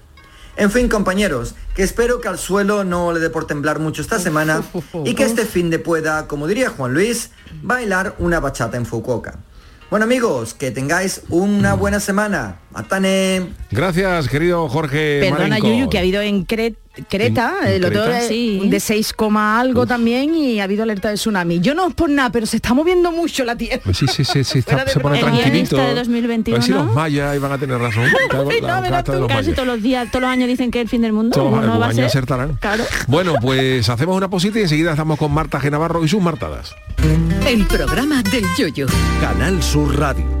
Speaker 7: En fin, compañeros, que espero que al suelo no le dé por temblar mucho esta semana y que este fin de pueda, como diría Juan Luis, bailar una bachata en Fukuoka. Bueno amigos, que tengáis una buena semana. Atane.
Speaker 1: Gracias, querido Jorge
Speaker 6: Perdona,
Speaker 1: Marenco.
Speaker 6: Yuyu, que ha habido en Cre- Creta,
Speaker 1: ¿En- en
Speaker 6: el otro
Speaker 1: Creta?
Speaker 5: Sí.
Speaker 6: de 6, coma algo también y ha habido alerta de tsunami. Yo no es por nada, pero se está moviendo mucho la tierra.
Speaker 1: Sí, sí, sí, sí, está- se pone tranquilito.
Speaker 5: de 2021.
Speaker 1: A ver si los mayas iban a tener razón. La
Speaker 6: no,
Speaker 1: carta de
Speaker 6: tú,
Speaker 1: los
Speaker 5: Casi todos los días, todos los años dicen que es el fin del mundo.
Speaker 1: Todos
Speaker 5: ¿Cómo no
Speaker 1: los
Speaker 5: va a
Speaker 1: años
Speaker 5: ser?
Speaker 1: acertarán.
Speaker 5: Claro.
Speaker 1: Bueno, pues hacemos una posita y enseguida estamos con Marta Genavarro y sus martadas.
Speaker 3: El programa del yoyo.
Speaker 8: Canal Sur Radio.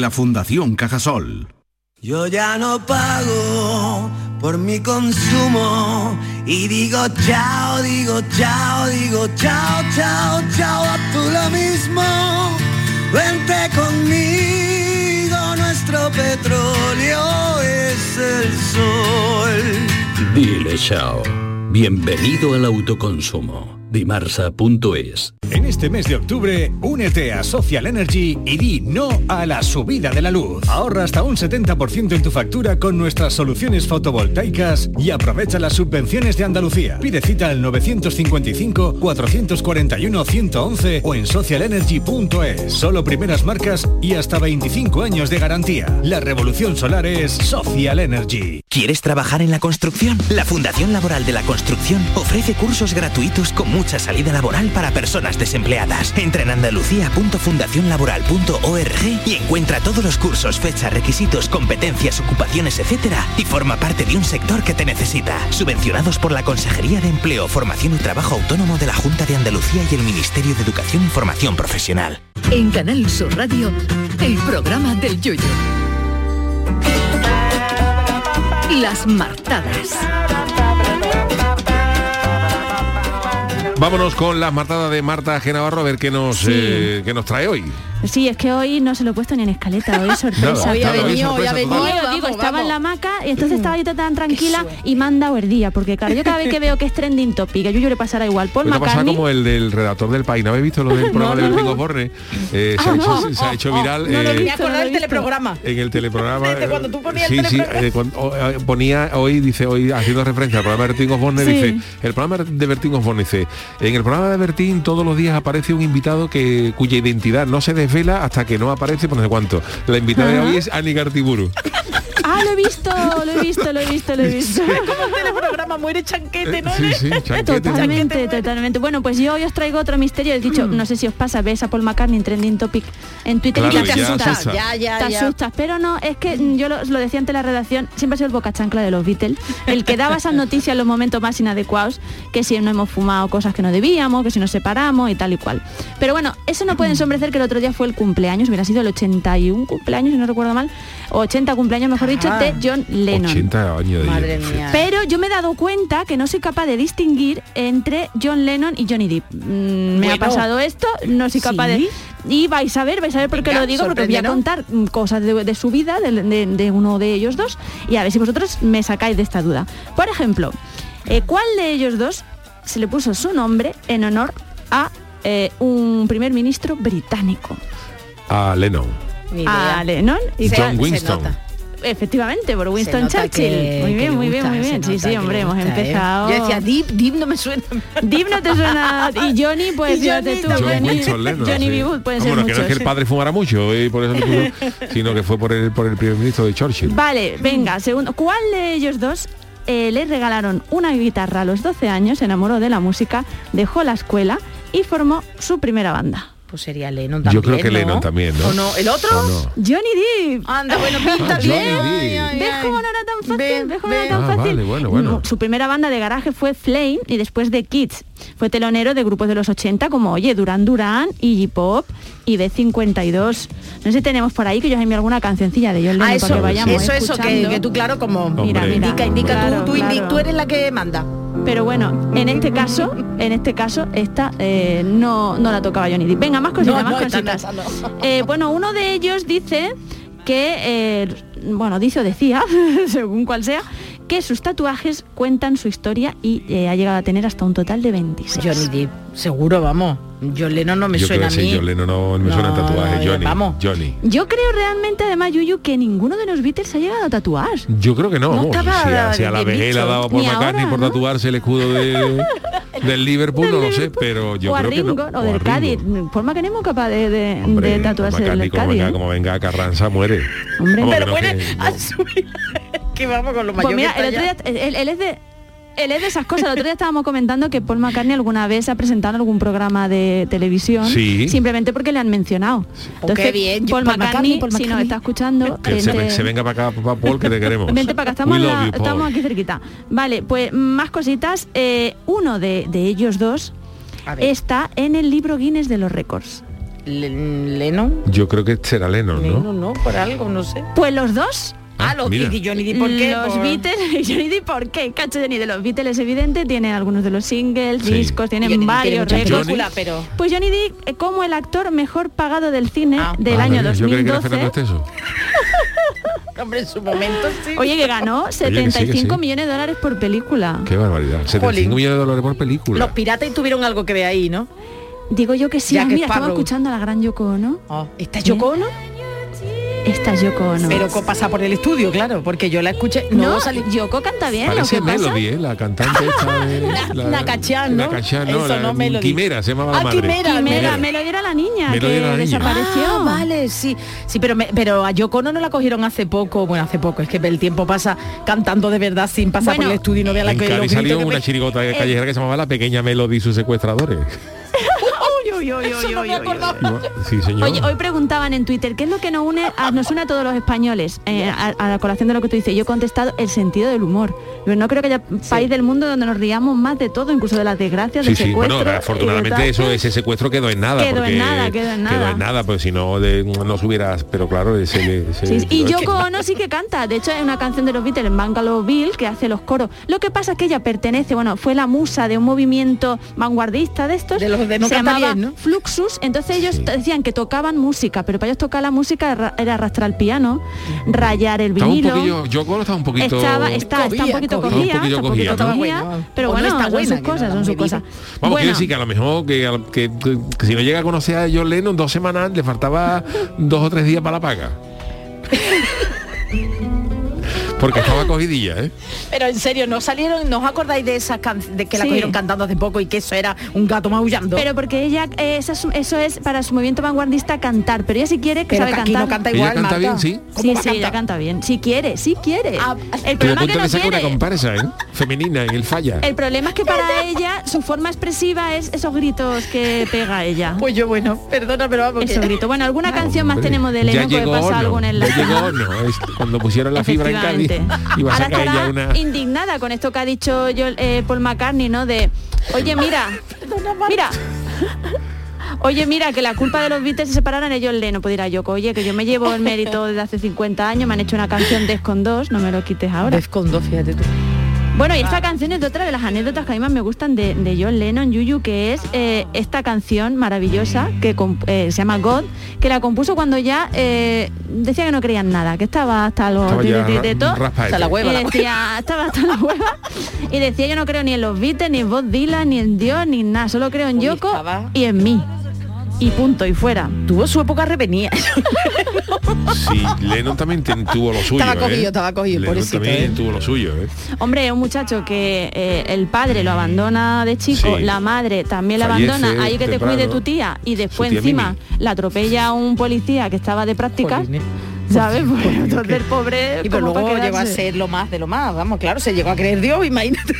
Speaker 9: la Fundación Cajasol.
Speaker 10: Yo ya no pago por mi consumo y digo chao, digo chao, digo chao, chao, chao, a tú lo mismo. Vente conmigo, nuestro petróleo es el sol.
Speaker 11: Dile chao. Bienvenido al autoconsumo. Dimarsa.es
Speaker 12: En este mes de octubre, únete a Social Energy y di no a la subida de la luz. Ahorra hasta un 70% en tu factura con nuestras soluciones fotovoltaicas y aprovecha las subvenciones de Andalucía. Pide cita al 955-441-111 o en socialenergy.es. Solo primeras marcas y hasta 25 años de garantía. La revolución solar es Social Energy.
Speaker 13: ¿Quieres trabajar en la construcción? La Fundación Laboral de la Construcción ofrece cursos gratuitos con mucha salida laboral para personas desempleadas. Entra en andalucía.fundacionlaboral.org y encuentra todos los cursos, fechas, requisitos, competencias, ocupaciones, etcétera, y forma parte de un sector que te necesita. Subvencionados por la Consejería de Empleo, Formación y Trabajo Autónomo de la Junta de Andalucía y el Ministerio de Educación y Formación Profesional.
Speaker 3: En Canal Sur Radio, el programa del Yoyo. Las martadas.
Speaker 1: Vámonos con las martadas de Marta Genavarro a ver qué nos,
Speaker 5: Sí.
Speaker 1: eh, qué nos trae hoy.
Speaker 5: Sí, es que hoy no se lo he puesto ni en escaleta, hoy es sorpresa.
Speaker 1: Hoy ha venido, hoy ha venido,
Speaker 5: Yo digo, estaba
Speaker 6: vamos.
Speaker 5: en la hamaca y entonces estaba yo tan tranquila y me han dado el día, porque claro, yo cada vez que veo que es trending topic, a Yuyu le pasará igual. Paul
Speaker 1: Me pasa
Speaker 5: McCartney,
Speaker 1: como el del redactor del país. ¿No habéis visto lo del programa
Speaker 5: no,
Speaker 1: de
Speaker 5: no.
Speaker 1: Bertín Osborne? Eh, se, ha
Speaker 5: Ah,
Speaker 1: hecho,
Speaker 5: no.
Speaker 1: se ha hecho
Speaker 5: Oh,
Speaker 1: viral.
Speaker 5: no
Speaker 1: eh,
Speaker 6: Me acuerdo del teleprograma.
Speaker 1: en el teleprograma.
Speaker 6: Cuando tú ponías
Speaker 1: sí,
Speaker 6: el
Speaker 1: sí,
Speaker 6: teleprograma.
Speaker 1: eh, cuando- o, eh, ponía hoy, dice, hoy haciendo referencia al programa de Bertín Osborne,
Speaker 5: Sí.
Speaker 1: dice, el programa de Bertín Osborne dice, en el programa de Bertín todos los días aparece un invitado que cuya identidad no se desvela hasta que no aparece por no sé cuánto. La invitada de hoy es Ani Gartiburu.
Speaker 5: Ah, lo he visto, lo he visto, lo he visto, lo he visto.
Speaker 6: Como el teleprograma muere chanquete, ¿no?
Speaker 1: Sí, sí, chanquete.
Speaker 5: Totalmente, totalmente. Bueno, pues yo hoy os traigo otro misterio. He dicho, no sé si os pasa, ves a Paul McCartney en trending topic en Twitter
Speaker 1: Claro,
Speaker 5: y ya te
Speaker 1: ya
Speaker 5: asustas.
Speaker 1: asusta.
Speaker 6: Ya, ya,
Speaker 5: te
Speaker 6: ya.
Speaker 5: asustas, pero no, es que mm, yo lo, lo decía ante la redacción, siempre ha sido el boca chancla de los Beatles, el que daba esas noticias en los momentos más inadecuados, que si no hemos fumado cosas que no debíamos, que si nos separamos y tal y cual. Pero bueno, eso no puede ensombrecer que el otro día fue el cumpleaños, hubiera sido el 81 cumpleaños, si no recuerdo mal, o 80 cumpleaños, mejor dicho, de John Lennon.
Speaker 1: 80 años de
Speaker 6: Madre mía.
Speaker 5: Pero yo me he dado cuenta que no soy capaz de distinguir entre John Lennon y Johnny Depp. Mm, me ha pasado esto, no soy capaz
Speaker 6: ¿Sí?
Speaker 5: de... Y vais a ver, vais a ver por qué
Speaker 6: Venga,
Speaker 5: lo digo, porque os voy a contar mm, cosas de, de su vida, de, de- de uno de ellos dos, y a ver si vosotros me sacáis de esta duda. Por ejemplo, eh, ¿cuál de ellos dos se le puso su nombre en honor a eh, un primer ministro británico?
Speaker 1: A Lennon.
Speaker 5: A. Lennon y
Speaker 1: John
Speaker 6: se
Speaker 1: Winston.
Speaker 5: efectivamente, por Winston Churchill.
Speaker 6: que-
Speaker 5: muy
Speaker 6: que
Speaker 5: bien, muy bien, muy bien. Sí, sí, hombre, hemos
Speaker 6: gusta, ¿eh?
Speaker 5: empezado.
Speaker 6: Yo decía, Deep, Deep no me suena.
Speaker 5: Deep no te suena. Y Johnny, pues
Speaker 6: Y Johnny
Speaker 5: tú. Johnny,
Speaker 1: Lennon, sí.
Speaker 5: Puede
Speaker 1: Ah,
Speaker 5: ser
Speaker 1: bueno, que no es que el padre fumara mucho y por eso sino que fue por el, por el primer ministro de Churchill.
Speaker 5: Vale, venga, segundo. ¿Cuál de ellos dos eh, le regalaron una guitarra a los 12 años, se enamoró de la música, dejó la escuela y formó su primera banda?
Speaker 6: Pues sería Lennon
Speaker 1: Yo
Speaker 6: también,
Speaker 1: creo que
Speaker 6: ¿no?
Speaker 1: Lennon también, ¿no?
Speaker 6: ¿O no? ¿El otro?
Speaker 1: ¿O no?
Speaker 5: Johnny Depp.
Speaker 6: Anda, bueno, pinta
Speaker 1: Ah,
Speaker 6: bien. Ay, ay,
Speaker 5: ¿Ves
Speaker 6: ay.
Speaker 5: cómo no era tan fácil?
Speaker 6: Ven,
Speaker 5: ¿Ves cómo no era tan
Speaker 1: Ah,
Speaker 5: fácil?
Speaker 1: vale, bueno, bueno.
Speaker 5: No, Su primera banda de garaje fue Flame y después de Kids. Fue telonero de grupos de los 80 como, oye, Duran Duran, Iggy Pop y B52. No sé si tenemos por ahí que yo envíe alguna cancioncilla de John Lennon
Speaker 6: Ah, eso,
Speaker 5: para que vayamos
Speaker 6: eso, eso, que, que tú claro como
Speaker 5: Mira,
Speaker 1: Hombre.
Speaker 5: mira.
Speaker 6: indica, indica
Speaker 5: Claro,
Speaker 6: tú, tú,
Speaker 5: claro.
Speaker 6: tú eres la que manda.
Speaker 5: Pero bueno, en este caso, en este caso, esta eh, no, no la tocaba Johnny Depp. Venga, más cositas,
Speaker 6: No,
Speaker 5: más
Speaker 6: no,
Speaker 5: cositas. Eh, bueno, uno de ellos dice que, eh, bueno, dice o decía, según cual sea, que sus tatuajes cuentan su historia y eh, ha llegado a tener hasta un total de 26.
Speaker 6: Johnny Depp, seguro, vamos. John Lennon no me
Speaker 1: Yo creo
Speaker 6: suena
Speaker 1: que
Speaker 6: a mí.
Speaker 1: sí, John Lennon no me suena tatuaje.
Speaker 6: no,
Speaker 1: Johnny.
Speaker 6: vamos.
Speaker 1: Johnny.
Speaker 5: Yo creo realmente, además, Yuyu, que ninguno de los Beatles ha llegado a tatuar.
Speaker 1: Yo creo que no.
Speaker 6: No
Speaker 1: si, a, si a la vejez
Speaker 6: dicho.
Speaker 1: dado por
Speaker 5: Ni
Speaker 1: McCartney
Speaker 5: ahora,
Speaker 1: por
Speaker 5: ¿no?
Speaker 1: tatuarse el escudo de, del Liverpool, no lo sé, pero yo
Speaker 5: o a
Speaker 1: creo que no.
Speaker 5: Ringo, o del
Speaker 1: Ringo.
Speaker 5: Cádiz. Forma que no es capaz de, de,
Speaker 1: Hombre,
Speaker 5: de tatuarse del
Speaker 1: como
Speaker 5: Cádiz.
Speaker 1: venga,
Speaker 5: ¿eh?
Speaker 1: como venga Carranza, muere.
Speaker 5: Hombre.
Speaker 1: Vamos,
Speaker 6: Pero
Speaker 1: no,
Speaker 6: a subir. Que vamos con lo mayor
Speaker 5: Pues mira,
Speaker 6: que
Speaker 5: el otro día, él, él es de... Él es de esas cosas. El otro día estábamos comentando que Paul McCartney alguna vez se ha presentado en algún programa de televisión
Speaker 1: Sí.
Speaker 5: simplemente porque le han mencionado.
Speaker 6: Qué bien.
Speaker 5: Paul,
Speaker 6: Paul
Speaker 5: McCartney,
Speaker 6: McCartney, Paul
Speaker 5: si nos
Speaker 6: McCartney.
Speaker 5: está escuchando,
Speaker 1: que se, venga para acá, para Paul, que te queremos.
Speaker 5: Vente para acá, estamos, la-
Speaker 1: you,
Speaker 5: estamos aquí cerquita. Vale, pues más cositas. Eh, uno de, de ellos dos está en el libro Guinness de los récords.
Speaker 6: Le- Lennon.
Speaker 1: Yo creo que será Lennon, ¿no?
Speaker 6: Lennon, no, por algo, no sé.
Speaker 5: Pues los dos
Speaker 6: Ah, los
Speaker 1: mira.
Speaker 6: y Johnny Depp, ¿por qué?
Speaker 5: Los
Speaker 6: Por-
Speaker 5: Beatles, Johnny Depp, ¿por qué? Cacho Johnny de los Beatles es evidente, tiene algunos de los singles,
Speaker 1: Sí.
Speaker 5: discos, tienen
Speaker 6: Johnny
Speaker 5: varios
Speaker 6: tiene mucha
Speaker 5: récords.
Speaker 6: película, pero...
Speaker 5: Pues Johnny Depp eh, como el actor mejor pagado del cine
Speaker 6: Ah.
Speaker 5: del
Speaker 1: Ah,
Speaker 5: año
Speaker 1: Yo que era
Speaker 5: 2012.
Speaker 1: Fernando Esteso.
Speaker 6: Hombre, en su momento sí.
Speaker 5: Oye, que ganó
Speaker 1: que sí, que
Speaker 5: 75
Speaker 1: sí.
Speaker 5: millones de dólares por película.
Speaker 1: Qué barbaridad. 75
Speaker 6: Jolín.
Speaker 1: millones de dólares por película.
Speaker 6: Los piratas tuvieron algo que ver ahí, ¿no?
Speaker 5: Digo yo que sí. Ah, mira, estaba escuchando a la gran Yoko Ono.
Speaker 6: Oh, ¿Esta es Yoko Ono?
Speaker 5: Esta es Yoko Ono.
Speaker 6: Pero pasa por el estudio, claro, porque yo la escuché. No,
Speaker 5: no,
Speaker 6: salí.
Speaker 5: Yoko canta bien.
Speaker 1: Parece
Speaker 5: lo que pasa-
Speaker 1: Melody, ¿eh? la cantante esta de...
Speaker 6: Na- Nakachan, ¿no?
Speaker 1: Nakachan, no,
Speaker 6: Eso
Speaker 1: la-
Speaker 6: no, Melody.
Speaker 1: Quimera, se llamaba la
Speaker 6: Ah,
Speaker 1: madre.
Speaker 6: Quimera,
Speaker 5: Quimera,
Speaker 6: Melody.
Speaker 5: Era la niña
Speaker 1: Melody
Speaker 5: que
Speaker 1: la niña.
Speaker 5: desapareció.
Speaker 6: Ah, vale, sí. Sí, pero, me- pero a Yoko Ono no la cogieron hace poco. Bueno, hace poco. Es que el tiempo pasa cantando de verdad sin pasar
Speaker 5: Bueno,
Speaker 6: por el estudio y no vea la
Speaker 1: En
Speaker 6: que
Speaker 1: salió
Speaker 6: que
Speaker 1: una
Speaker 6: me-
Speaker 1: chirigota callejera que se llamaba La Pequeña Melody y sus secuestradores.
Speaker 5: Uy, uy, uy, uy, uy, uy, uy.
Speaker 1: Sí, señor.
Speaker 5: Oye, hoy preguntaban en Twitter, ¿qué es lo que nos une a, nos une a todos los españoles? Eh, a, a la colación de lo que tú dices, yo he contestado el sentido del humor. Yo no creo que haya país del mundo donde nos riamos más de todo, incluso de las desgracias,
Speaker 1: Sí,
Speaker 5: del
Speaker 1: sí,
Speaker 5: secuestro.
Speaker 1: bueno,
Speaker 5: de
Speaker 1: afortunadamente eso, ese secuestro quedó en nada.
Speaker 5: Quedó en nada, quedó en nada.
Speaker 1: Quedó en nada, pues si no, de- no se hubiera... Pero claro, ese... ese-
Speaker 5: Sí, y
Speaker 1: es
Speaker 5: Yoko
Speaker 1: que-
Speaker 5: Ono sí que canta. De hecho, hay una canción de los Beatles, en Bill, que hace los coros. Lo que pasa es que ella pertenece, bueno, fue la musa de un movimiento vanguardista de estos.
Speaker 6: De los de no
Speaker 5: se llamaba
Speaker 6: bien, ¿no?
Speaker 5: Fluxus. Entonces ellos decían que tocaban música, pero para ellos tocar la música era arrastrar el piano, rayar el
Speaker 1: Estaba un
Speaker 5: vinilo.
Speaker 1: poquillo... Yoko Ono estaba un poquito...
Speaker 5: Estaba, está, está un poquito
Speaker 6: Cogía,
Speaker 5: cogía,
Speaker 1: cogía.
Speaker 5: está un
Speaker 1: poquillo cogía,
Speaker 5: pero
Speaker 6: O no
Speaker 5: bueno,
Speaker 6: está
Speaker 5: son
Speaker 6: buena,
Speaker 5: sus cosas,
Speaker 6: no,
Speaker 5: son sus cosas.
Speaker 1: Vamos,
Speaker 5: Bueno,
Speaker 1: quiero decir que a lo mejor que, que- que- que si no llega a conocer a John Lennon dos semanas le faltaba dos o tres días para la paga. Porque estaba cogidilla, ¿eh?
Speaker 6: Pero en serio, ¿no salieron, no os acordáis de esas canciones de que la
Speaker 5: Sí.
Speaker 6: cogieron cantando hace poco y que eso era un gato maullando?
Speaker 5: Pero porque ella, eh, es eso es para su movimiento vanguardista cantar, pero ella si quiere que
Speaker 6: Pero
Speaker 5: sabe cantar.
Speaker 6: no canta
Speaker 1: Ella
Speaker 6: igual,
Speaker 1: canta
Speaker 6: Marta.
Speaker 1: bien, sí.
Speaker 6: ¿Cómo
Speaker 5: Sí, sí, ella canta bien. Si quiere, si quiere.
Speaker 6: Ah,
Speaker 5: el
Speaker 1: Estuvo a
Speaker 5: problema
Speaker 1: punto
Speaker 5: que no
Speaker 1: sacar una comparsa, ¿eh? Femenina en el falla.
Speaker 5: El problema es que para ella su forma expresiva es esos gritos que pega ella.
Speaker 6: Pues yo, bueno, perdona, pero vamos.
Speaker 5: Esos
Speaker 6: que-
Speaker 5: gritos. Bueno, alguna canción más tenemos de
Speaker 1: ya
Speaker 5: Lennon que
Speaker 1: llegó
Speaker 5: pasa
Speaker 1: Ono,
Speaker 5: algo en el
Speaker 1: ya llegó es cuando pusieron la fibra en Cádiz
Speaker 5: Ahora estará
Speaker 1: una
Speaker 5: indignada con esto que ha dicho yo, eh, Paul McCartney, ¿no? De, oye, mira, mira. Oye, mira, que la culpa de los Beatles se separaran ellos Lennon, pues dirá Yoko, oye, que yo me llevo el mérito desde hace 50 años, me han hecho una canción de con dos, no me lo quites ahora.
Speaker 6: Def con dos, fíjate tú.
Speaker 5: Bueno, y esta canción es de otra de las anécdotas que a mí más me gustan de, de John Lennon, Yuyu, que es eh, esta canción maravillosa que eh, se llama God, que la compuso cuando ya eh, decía que no creían nada, que estaba hasta los
Speaker 1: Estaba ya
Speaker 5: de- de- de todo.
Speaker 1: raspaete.
Speaker 6: Hasta la hueva.
Speaker 5: Y decía, estaba hasta la hueva. Y decía, yo no creo ni en los Beatles, ni en Bob Dylan, ni en Dios, ni en nada. Solo creo en Yoko y en mí. Y punto, y fuera.
Speaker 6: Tuvo su época revenía.
Speaker 1: Sí, Lennon también ten- tuvo lo suyo.
Speaker 6: Estaba cogido,
Speaker 1: ¿eh?
Speaker 6: estaba cogido,
Speaker 1: Lennon
Speaker 6: pobrecito,
Speaker 1: también
Speaker 6: ¿eh?
Speaker 1: tuvo lo suyo, ¿eh?
Speaker 5: Hombre, un muchacho que eh, el padre lo abandona de chico,
Speaker 1: Sí.
Speaker 5: la madre también la
Speaker 1: Fallece
Speaker 5: abandona, ahí que te cuide tu tía y después
Speaker 1: tía
Speaker 5: encima la atropella un policía que estaba de prácticas, ¿sabes? Pues, entonces el pobre
Speaker 6: Y luego llegó a ser lo más de lo más, vamos, claro, se llegó a creer Dios, imagínate.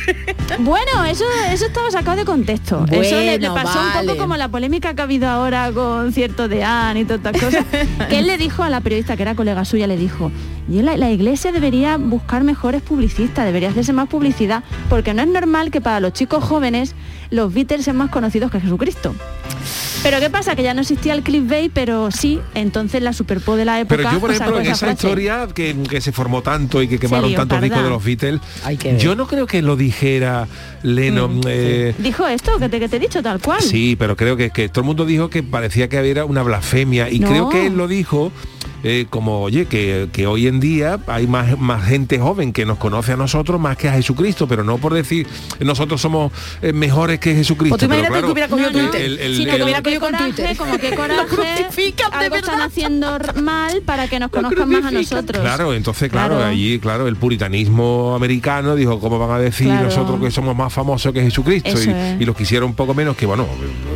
Speaker 5: Bueno, eso, eso estaba sacado de contexto. eso le, le pasó un poco como la polémica que ha habido ahora con cierto de Anne y todas estas cosas. que él le dijo a la periodista, que era colega suya, le dijo, y la, la iglesia debería buscar mejores publicistas, debería hacerse más publicidad, porque no es normal que para los chicos jóvenes los Beatles sean más conocidos que Jesucristo. Pero ¿qué pasa? Que ya no existía el clickbait, pero sí, entonces la superpo de la época...
Speaker 1: Pero yo, por ejemplo, en
Speaker 5: esa frase.
Speaker 1: historia que, que se formó tanto y que quemaron tantos discos de los Beatles, yo no creo que lo dijera Lennon. eh,
Speaker 5: Dijo esto que te, que te he dicho tal cual.
Speaker 1: Sí, pero creo que, que todo el mundo dijo que parecía que había una blasfemia y
Speaker 5: No.
Speaker 1: creo que él lo dijo eh, como, oye, que, que hoy en día hay más, más gente joven que nos conoce a nosotros más que a Jesucristo, pero no por decir nosotros somos eh, mejores que Jesucristo.
Speaker 6: Pues tú
Speaker 1: pero
Speaker 6: imagínate que hubiera cogido
Speaker 1: el-
Speaker 6: Twitter.
Speaker 1: el- el-
Speaker 5: Sino
Speaker 1: el-
Speaker 5: como
Speaker 6: hubiera
Speaker 5: que
Speaker 6: cogido con
Speaker 5: coraje,
Speaker 6: Twitter.
Speaker 5: como que coraje, algo están haciendo mal para que nos conozcan más a nosotros.
Speaker 1: Claro, entonces, claro,
Speaker 5: Claro.
Speaker 1: allí, claro, el puritanismo americano dijo, ¿cómo van a decir
Speaker 5: Claro.
Speaker 1: nosotros que somos más famosos que Jesucristo? Y, y los quisieron un poco menos, que bueno,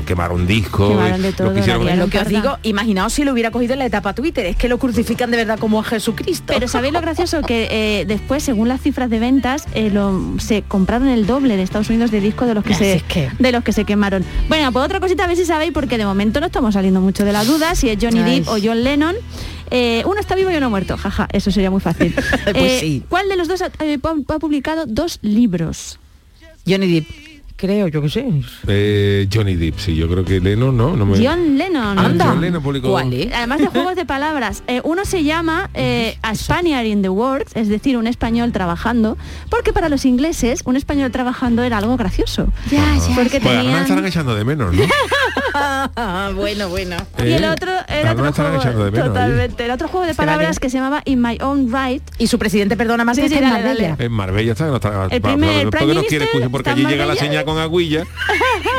Speaker 1: quemaron discos,
Speaker 5: Quemaron todo,
Speaker 1: los quisieron
Speaker 6: Lo que os digo, imaginaos si lo hubiera cogido en la etapa Twitter, es que lo crucifican de verdad como a Jesucristo.
Speaker 5: Pero ¿sabéis lo gracioso? Que eh, después, según las cifras de ventas, eh, lo- se compraron el doble de Estados Unidos de discos de los que, se,
Speaker 6: es que-
Speaker 5: de los que se quemaron. Bueno, pues otra cosita a ver si sabéis, porque de momento no estamos saliendo mucho de la duda si es Johnny
Speaker 6: Ay.
Speaker 5: Depp o John Lennon. Eh, uno está vivo y uno muerto, jaja, eso sería muy fácil.
Speaker 6: Pues
Speaker 5: Eh,
Speaker 6: sí.
Speaker 5: ¿Cuál de los dos ha, eh, ha publicado dos libros?
Speaker 6: Johnny Depp, creo, yo que sé.
Speaker 1: Eh, Johnny Depp, sí, yo creo que Lennon, ¿no? no me-
Speaker 5: John Lennon.
Speaker 1: Ah, John Lennon publicó-
Speaker 6: ¿Cuál es?
Speaker 5: Además de juegos de palabras, eh, uno se llama eh, A Spaniard in the World, es decir, un español trabajando, porque para los ingleses un español trabajando era algo gracioso. Porque
Speaker 1: Pues ahora me estarán
Speaker 5: tenían...
Speaker 1: echando de menos, ¿no?
Speaker 6: bueno, bueno.
Speaker 5: Y el
Speaker 1: Eh,
Speaker 5: otro, el
Speaker 1: ahora
Speaker 5: otro
Speaker 1: estarán
Speaker 5: juego,
Speaker 1: de menos,
Speaker 5: totalmente, el otro juego de
Speaker 6: ¿Será
Speaker 5: palabras
Speaker 6: que-
Speaker 5: se llamaba In My Own Right.
Speaker 6: Y su presidente, perdona más,
Speaker 5: Sí,
Speaker 6: que
Speaker 5: sí,
Speaker 6: en. Marbella.
Speaker 1: En Marbella está, no está
Speaker 5: El primer
Speaker 1: porque
Speaker 5: Prime
Speaker 1: nos quiere escuchar, porque allí llega la
Speaker 5: Marbella.
Speaker 1: Con aguilla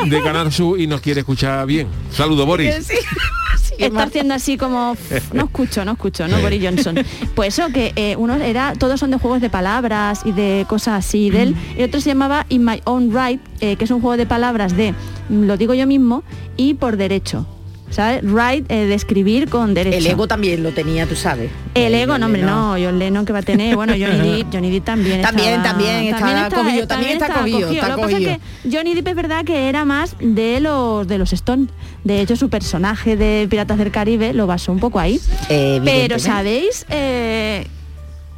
Speaker 1: de Canal Sur y nos quiere escuchar bien. Saludo, Boris.
Speaker 5: está haciendo así como "Uf, no escucho, no escucho, no Boris Johnson. Pues eso que eh, uno era, todos son de juegos de palabras y de cosas así de él. Y otro se llamaba In My Own Right, eh, que es un juego de palabras de mm, lo digo yo mismo y por derecho. ¿Sabes? Right eh, de escribir con derecho.
Speaker 6: El ego también lo tenía, tú sabes.
Speaker 5: El ego,
Speaker 6: John
Speaker 5: no, hombre, no, John Lennon que va a tener, bueno, Johnny Depp, Johnny Depp también
Speaker 6: También,
Speaker 5: estaba-
Speaker 6: también está cogido, también está cogido, está
Speaker 5: Lo que pasa
Speaker 6: cogido.
Speaker 5: es que Johnny Depp es verdad que era más de los de los Stone. De hecho, su personaje de Piratas del Caribe lo basó un poco ahí. Pero
Speaker 6: Evidentemente.
Speaker 5: ¿sabéis eh,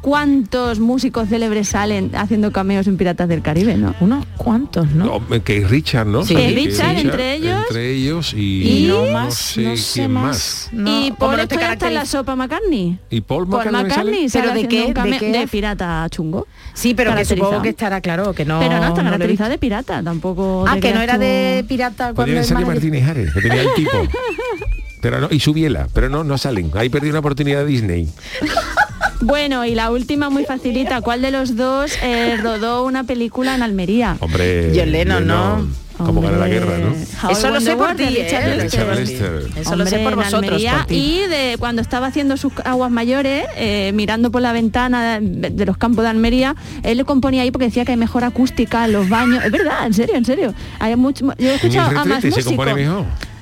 Speaker 5: cuántos músicos célebres salen haciendo cameos en Piratas del Caribe, no?
Speaker 6: Unos cuantos, ¿no?
Speaker 1: No, que es Richard, ¿no?
Speaker 5: Sí. Que Richard, entre ellos.
Speaker 1: Entre ellos y,
Speaker 5: Y
Speaker 1: no,
Speaker 5: no
Speaker 6: más,
Speaker 1: sé
Speaker 6: no sé
Speaker 1: quién
Speaker 6: más.
Speaker 1: más.
Speaker 6: No,
Speaker 5: y
Speaker 6: ¿cómo
Speaker 5: por
Speaker 6: no
Speaker 5: esto ya está en la sopa McCartney.
Speaker 1: ¿Y Paul
Speaker 5: Paul
Speaker 1: McCartney sale
Speaker 6: ¿Pero de qué?
Speaker 5: un
Speaker 6: ¿De qué?
Speaker 5: de pirata chungo.
Speaker 6: Sí, pero que supongo que estará claro que no.
Speaker 5: Pero no está caracterizada de pirata, tampoco.
Speaker 6: Ah, que no era
Speaker 5: tú.
Speaker 6: de pirata cuando
Speaker 1: Podría
Speaker 6: el
Speaker 1: ser
Speaker 6: Madrid-
Speaker 1: Martínez Ares, que tenía el tipo. Pero no, y su biela, pero no, no salen. Ahí perdí una oportunidad de Disney.
Speaker 5: Bueno, y la última muy facilita. ¿Cuál de los dos eh, rodó una película en Almería?
Speaker 1: Hombre.
Speaker 6: John Lennon, ¿no?
Speaker 1: Como gana la guerra, ¿no?
Speaker 5: How
Speaker 6: Eso lo sé por ti,
Speaker 5: Richard
Speaker 6: ¿eh?
Speaker 5: Lester.
Speaker 1: Richard Lester.
Speaker 6: Eso lo sé por vosotros,
Speaker 5: Almería.
Speaker 6: por ti.
Speaker 5: Y de cuando estaba haciendo sus aguas mayores, eh, mirando por la ventana de, de los campos de Almería, él le componía ahí porque decía que hay mejor acústica en los baños. Es verdad, en serio, en serio. Hay mucho, yo he escuchado a más músicos.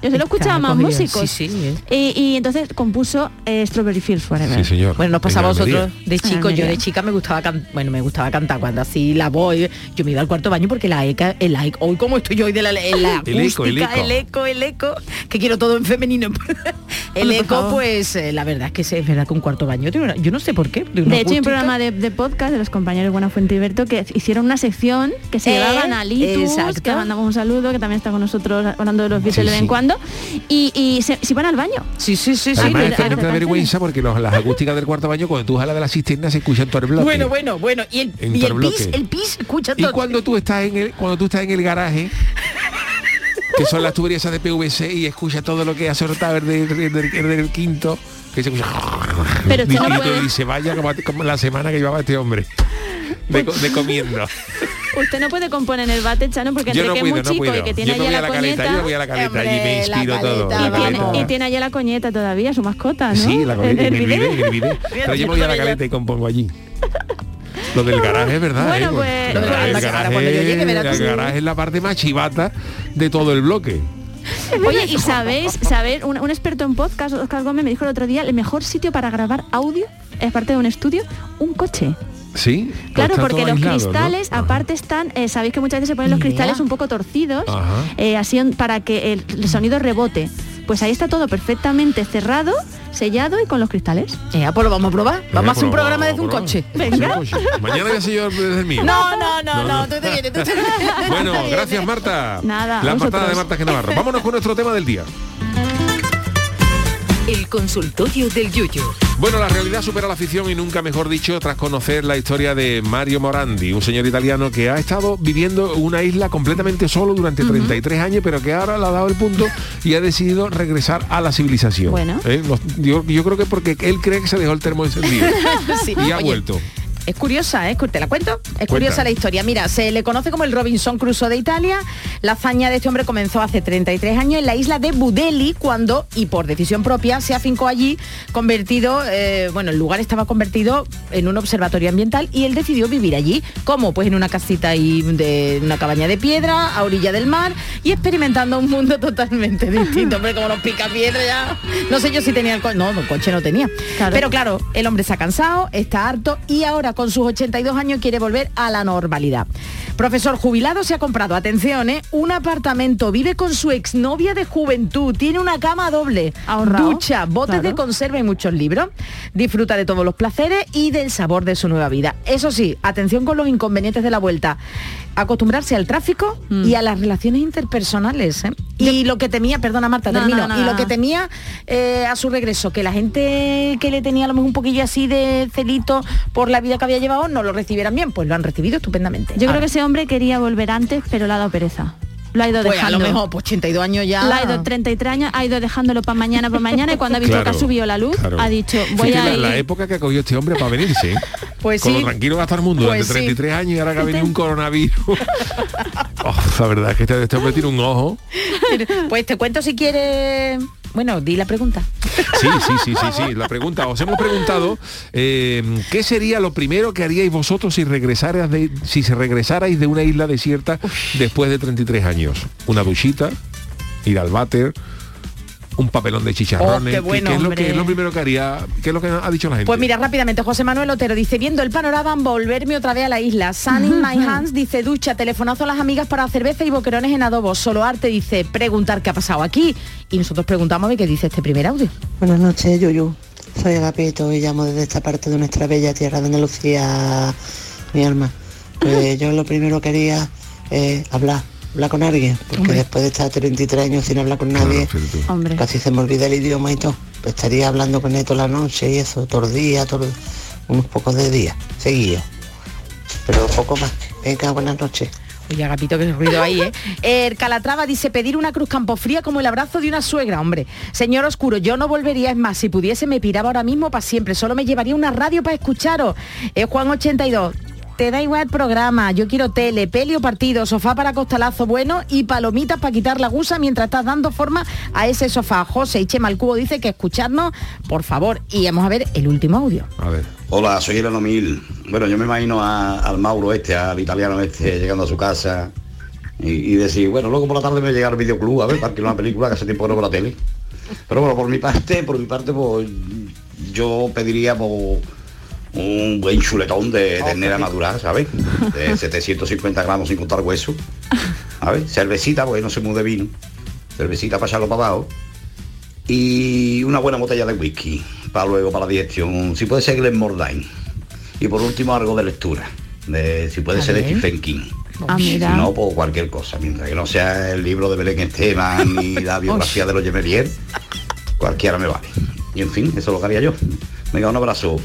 Speaker 5: Yo se lo he escuchado a
Speaker 6: Está
Speaker 5: más músicos.
Speaker 6: Sí, sí,
Speaker 5: Y, y entonces compuso eh, Strawberry Fields Forever.
Speaker 1: Sí, señor.
Speaker 6: Bueno, nos pasaba vosotros de chicos. Yo de chica me gustaba cantar, bueno, me gustaba cantar cuando así la voy. Yo me iba al cuarto baño porque la eca, el eco, hoy como estoy yo hoy de la, la
Speaker 1: El eco, el
Speaker 6: acústica,
Speaker 1: eco.
Speaker 6: el eco, el eco, que quiero todo en femenino. el
Speaker 5: Hombre,
Speaker 6: eco,
Speaker 5: favor.
Speaker 6: pues eh, la verdad es que sí, es verdad que un cuarto baño yo no sé por qué. de
Speaker 5: De hecho, hay un programa de, de podcast de los compañeros Buenafuente y Berto que hicieron una sección que se
Speaker 6: Eh,
Speaker 5: llevaban a Litus,
Speaker 6: exacto.
Speaker 5: que mandamos un saludo, que también está con nosotros hablando de los Beatles
Speaker 1: Sí,
Speaker 5: de vez en
Speaker 1: sí.
Speaker 5: Y, y se, se iban al baño.
Speaker 6: Sí, sí, sí, sí.
Speaker 1: Además,
Speaker 5: pero-
Speaker 1: es que no te da vergüenza porque los- las acústicas del cuarto baño, cuando tú jalas de la cisterna, se escuchan todo el bloque.
Speaker 6: Bueno, bueno, bueno. Y el, y pis, el pis, escucha
Speaker 1: Y
Speaker 6: todo.
Speaker 1: cuando tú estás en el, cuando tú estás en el garaje, que son las tuberías de PVC y escuchas todo lo que ha soltado el del, el del- el del quinto, que se escucha.
Speaker 5: Pero usted no
Speaker 1: y,
Speaker 5: puede-
Speaker 1: y se vaya como, como la semana que llevaba este hombre. De, de comiendo.
Speaker 5: Usted no puede componer en el bate, Chano, porque
Speaker 1: Yo
Speaker 5: entre
Speaker 1: no
Speaker 5: que es
Speaker 1: puedo,
Speaker 5: muy
Speaker 1: no
Speaker 5: chico
Speaker 1: puedo.
Speaker 5: y que tiene
Speaker 1: Yo me
Speaker 5: allí
Speaker 1: voy a
Speaker 5: la
Speaker 1: la caleta,
Speaker 5: coñeta.
Speaker 1: yo me voy a la caleta, allí me inspiro todo.
Speaker 5: Y
Speaker 1: la
Speaker 5: tiene,
Speaker 1: caleta.
Speaker 5: y tiene allí la coñeta todavía, su mascota, ¿no?
Speaker 1: Sí, la coñeta,
Speaker 5: el
Speaker 1: en el
Speaker 5: video.
Speaker 1: video, en el video. Pero yo me voy a la caleta y compongo allí. Lo del garaje es verdad,
Speaker 5: Bueno,
Speaker 1: ¿eh?
Speaker 5: pues-
Speaker 1: Lo del
Speaker 5: del
Speaker 1: el
Speaker 5: garaje, cuando yo llegue,
Speaker 1: el garaje es la parte más chivata de todo el bloque.
Speaker 5: Oye, y sabéis, saber, un, un experto en podcast, Oscar Gómez, me dijo el otro día, el mejor sitio para grabar audio, es parte de un estudio, un coche.
Speaker 1: Sí.
Speaker 5: Claro, porque los
Speaker 1: aislado, ¿no?
Speaker 5: cristales, aparte están, eh, sabéis que muchas veces se ponen los cristales un poco torcidos, eh, así para que el, el sonido rebote. Pues ahí está todo perfectamente cerrado, sellado y con los cristales.
Speaker 6: Ya, pues lo vamos a probar. Vamos a hacer un
Speaker 1: pues,
Speaker 6: programa desde un coche.
Speaker 1: Venga. Mañana voy a yo desde el mío.
Speaker 6: No, no, no,
Speaker 1: No,
Speaker 6: tú te vienes, tú te vienes.
Speaker 1: Bueno, gracias Marta.
Speaker 5: Nada,
Speaker 1: La patada de Marta Genavarro. Vámonos con nuestro tema del día.
Speaker 3: El consultorio del Yuyu.
Speaker 1: Bueno, la realidad supera la ficción y nunca mejor dicho tras conocer la historia de Mario Morandi, un señor italiano que ha estado viviendo en una isla completamente solo durante 33 años, pero que ahora le ha dado el punto y ha decidido regresar a la civilización.
Speaker 6: Bueno.
Speaker 1: ¿Eh? Yo, yo creo que porque él cree que se dejó el termo encendido
Speaker 6: Sí.
Speaker 1: y ha
Speaker 6: Oye,
Speaker 1: vuelto.
Speaker 6: Es curiosa, ¿eh? ¿Te la cuento? Es curiosa la historia. Mira, se le conoce como el Robinson Crusoe de Italia. La hazaña de este hombre comenzó hace 33 años en la isla de Budeli, cuando, y por decisión propia, se afincó allí, convertido, eh, bueno, el lugar estaba convertido en un observatorio ambiental y él decidió vivir allí. ¿Cómo? Pues en una casita ahí de una cabaña de piedra, a orilla del mar, y experimentando un mundo totalmente distinto. Hombre, como los pica piedra ya. No sé yo si tenía el coche. No, el coche no tenía. Pero claro, el hombre se ha cansado, está harto y ahora con sus 82 años quiere volver a la normalidad. Profesor jubilado se ha comprado, atención, ¿eh? un apartamento, vive con su exnovia de juventud, tiene una cama doble,
Speaker 5: Ahorrado,
Speaker 6: ducha, botes
Speaker 5: claro.
Speaker 6: de conserva y muchos libros. Disfruta de todos los placeres y del sabor de su nueva vida. Eso sí, atención con los inconvenientes de la vuelta. Acostumbrarse al tráfico
Speaker 5: Mm.
Speaker 6: y a las relaciones interpersonales. ¿eh? Y lo que temía, perdona Marta,
Speaker 5: No,
Speaker 6: termino.
Speaker 5: no, no,
Speaker 6: y lo
Speaker 5: no.
Speaker 6: que temía eh, a su regreso, que la gente que le tenía a lo mejor un poquillo así de celito por la vida que había llevado no lo recibieran bien, pues lo han recibido estupendamente.
Speaker 5: Yo creo que ese hombre quería volver antes, pero le ha dado pereza. Lo ha ido
Speaker 6: pues a
Speaker 5: dejando.
Speaker 6: lo mejor, pues 82 años ya.
Speaker 5: Lo ha ido 33 años, ha ido dejándolo para mañana, para mañana y cuando ha visto
Speaker 1: Claro,
Speaker 5: que ha subido la luz,
Speaker 1: claro.
Speaker 5: ha dicho, voy a
Speaker 1: la,
Speaker 5: ir.
Speaker 1: la época que ha cogido este hombre para venirse.
Speaker 6: Pues
Speaker 1: Con
Speaker 6: sí.
Speaker 1: lo tranquilo que está el mundo
Speaker 6: Pues
Speaker 1: durante 33 años y ahora que ha venido un coronavirus. Oh, la verdad es que este, este hombre tiene un ojo.
Speaker 6: Pues te cuento si quieres. Bueno, di la pregunta.
Speaker 1: Sí, sí, sí, sí, sí. La pregunta, os hemos preguntado eh, ¿qué sería lo primero que haríais vosotros si regresarais de, si se regresarais de una isla desierta después de 33 años? Una duchita, ir al váter, un papelón de chicharrones.
Speaker 6: Oh, qué
Speaker 1: ¿Qué-
Speaker 6: bueno,
Speaker 1: ¿qué, es lo que es lo primero que haría? ¿Qué es lo que ha dicho la gente?
Speaker 6: Pues mira, rápidamente, José Manuel Otero dice, viendo el panorama, volverme otra vez a la isla. Sun in my hands dice, ducha, telefonazo a las amigas para cerveza y boquerones en adobo. Solo arte dice, preguntar qué ha pasado aquí. Y nosotros preguntamos a ver qué dice este primer audio.
Speaker 14: Buenas noches, Yuyu. Soy Agapito y llamo desde esta parte de nuestra bella tierra de Andalucía, mi alma. Pues yo lo primero que haría es hablar, hablar con alguien, porque
Speaker 5: Hombre.
Speaker 14: después de estar 33 años sin hablar con nadie,
Speaker 5: Hombre.
Speaker 14: casi se me olvida el idioma y todo. Pues estaría hablando con él toda la noche y eso, todo el día, todo, unos pocos de días, seguidos. Pero poco más. Venga, buenas noches.
Speaker 6: Oye, Agapito, qué ruido ahí, ¿eh? El Calatrava dice pedir una cruz campofría como el abrazo de una suegra, hombre. Señor Oscuro, yo no volvería, es más, si pudiese me piraba ahora mismo para siempre. Solo me llevaría una radio para escucharos. Es Juan 82. Te da igual el programa, yo quiero tele, peli o partido, sofá para costalazo bueno y palomitas para quitar la gusa mientras estás dando forma a ese sofá. José y Chema el Cubo dice que escucharnos, por favor. Y vamos a ver el último audio.
Speaker 1: A ver.
Speaker 15: Hola, soy el Mil. Bueno, yo me imagino a- al Mauro este, al italiano este, llegando a su casa y, y decir, bueno, luego por la tarde me voy a llegar al videoclub a ver, para alquilar una película que hace tiempo que no veo la tele. Pero bueno, por mi parte, por mi parte, pues yo pediría pues, un buen chuletón de ternera madura, ¿sabes? De 750 gramos sin contar hueso. A ver, cervecita, porque no se mude vino. Cervecita para echarlo para abajo. Y una buena botella de whisky para luego, para la digestión. Si puede ser Glenmorangie. Y por último algo de lectura. De, si puede
Speaker 5: A
Speaker 15: ser de. Stephen King.
Speaker 5: Ah,
Speaker 15: Si no, pues cualquier cosa. Mientras que no sea el libro de Belén Esteban ni la biografía de los Gemelier, cualquiera me vale. Y en fin, eso es lo que haría yo. Venga, un abrazo.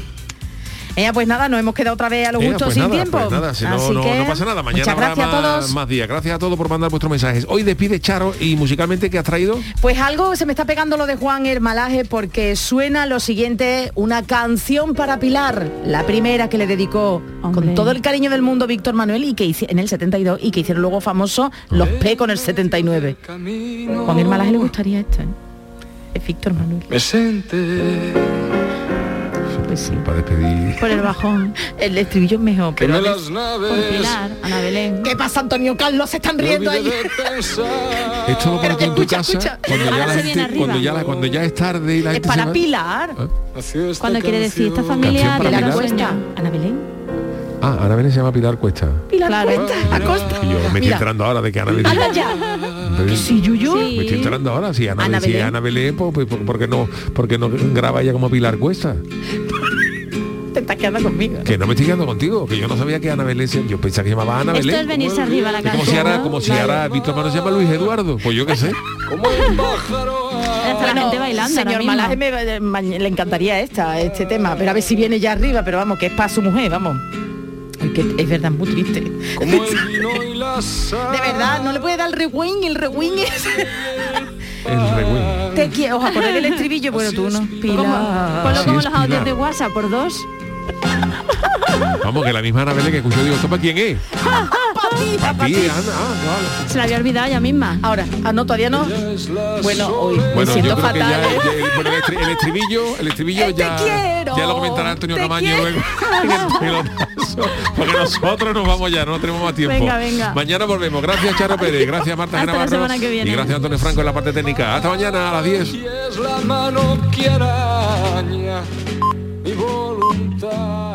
Speaker 6: Ella, pues nada, nos hemos quedado otra vez a lo
Speaker 1: Venga,
Speaker 6: justo
Speaker 1: pues
Speaker 6: sin
Speaker 1: nada,
Speaker 6: tiempo.
Speaker 1: pues nada, si no,
Speaker 6: Así
Speaker 1: no-
Speaker 6: que,
Speaker 1: no pasa nada. Mañana
Speaker 6: muchas
Speaker 1: habrá
Speaker 6: gracias a
Speaker 1: más,
Speaker 6: todos.
Speaker 1: más días. Gracias a todos por mandar vuestros mensajes. Hoy despide Charo y musicalmente ¿qué has traído?
Speaker 6: Pues algo se me está pegando lo de Juan Hermalaje porque suena lo siguiente, una canción para Pilar, la primera que le dedicó con todo el cariño del mundo Víctor Manuel y que hice en el 72 y que hicieron luego famoso los P con el 79. Juan Hermalaje le gustaría esto, ¿eh? Es Víctor Manuel.
Speaker 16: Me senté.
Speaker 6: Pues sí.
Speaker 1: Para despedir.
Speaker 5: Por el bajón.
Speaker 6: El estribillo es mejor, pero...
Speaker 16: en
Speaker 6: a
Speaker 16: las naves.
Speaker 5: Por Pilar, Ana Belén.
Speaker 6: ¿Qué pasa, Antonio Carlos? Se están riendo ahí.
Speaker 1: Esto lo pones tú en tu
Speaker 6: escucha,
Speaker 1: casa
Speaker 6: escucha.
Speaker 1: cuando ya, la
Speaker 5: se
Speaker 1: gente, cuando, ya la- cuando ya es tarde y la
Speaker 6: Es
Speaker 1: gente se
Speaker 6: para
Speaker 1: va.
Speaker 6: Pilar.
Speaker 5: Cuando quiere decir esta familia
Speaker 1: para Pilar.
Speaker 5: sueño.
Speaker 6: Ana Belén.
Speaker 1: Ah, Ana Belén se llama Pilar Cuesta.
Speaker 6: Pilar
Speaker 5: Claro.
Speaker 6: Cuesta, Acosta.
Speaker 1: Y yo me estoy
Speaker 6: Mira.
Speaker 1: enterando ahora de que Ana Belén.
Speaker 6: Anda ya.
Speaker 1: Pero-
Speaker 6: Sí, Yuyu.
Speaker 1: Me estoy enterando ahora, si Ana,
Speaker 6: Ana
Speaker 1: si
Speaker 6: Belén.
Speaker 1: Ana Belén, pues, pues, ¿por qué no, porque no graba ella como Pilar Cuesta?
Speaker 6: Te estás quedando conmigo.
Speaker 1: Que no me estoy quedando contigo, que yo no sabía que Ana Belén, yo pensaba que llamaba Ana
Speaker 5: Esto
Speaker 1: Belén.
Speaker 5: es venirse arriba la
Speaker 1: Es como si ahora, como si
Speaker 5: Vale.
Speaker 1: ahora Víctor Manuel se llama Luis Eduardo, pues yo qué sé.
Speaker 5: Está la gente bailando
Speaker 6: Señor. Malaje me- ma- le encantaría esta, este tema, pero a ver si viene ya arriba, pero vamos, que es para su mujer, vamos. Ay, que es verdad, muy triste.
Speaker 16: Como el vino y la sal.
Speaker 6: De verdad, no le puede dar el rewind, el rewind es...
Speaker 1: El rewind.
Speaker 6: Te quiero, os acordáis del estribillo, bueno tú no. Pilar.
Speaker 5: Ponlo como
Speaker 1: es,
Speaker 5: los audios de WhatsApp por dos.
Speaker 1: Vamos, que la misma Ana Belén que escuchó, digo, ¿esto para quién es?
Speaker 6: Para ti.
Speaker 1: Ana. Ah, vale.
Speaker 5: Se la había olvidado ella misma.
Speaker 6: Ahora, ah, no, todavía no. Bueno, hoy me
Speaker 1: Bueno,
Speaker 6: siento
Speaker 1: yo creo que
Speaker 6: fatal.
Speaker 1: ya, ya- bueno, el, estri- el estribillo, el estribillo
Speaker 6: Te
Speaker 1: ya,
Speaker 6: quiero,
Speaker 1: ya lo comentará Antonio
Speaker 6: te
Speaker 1: Camaño
Speaker 6: quiero.
Speaker 1: luego. en el paso, porque nosotros nos vamos ya, no tenemos más tiempo.
Speaker 5: Venga, venga.
Speaker 1: Mañana volvemos. Gracias Charo Pérez, gracias Marta
Speaker 5: Hasta la
Speaker 1: Genavarro
Speaker 5: semana que viene.
Speaker 1: y gracias Antonio Franco en la parte técnica. Hasta mañana a las 10.
Speaker 16: Es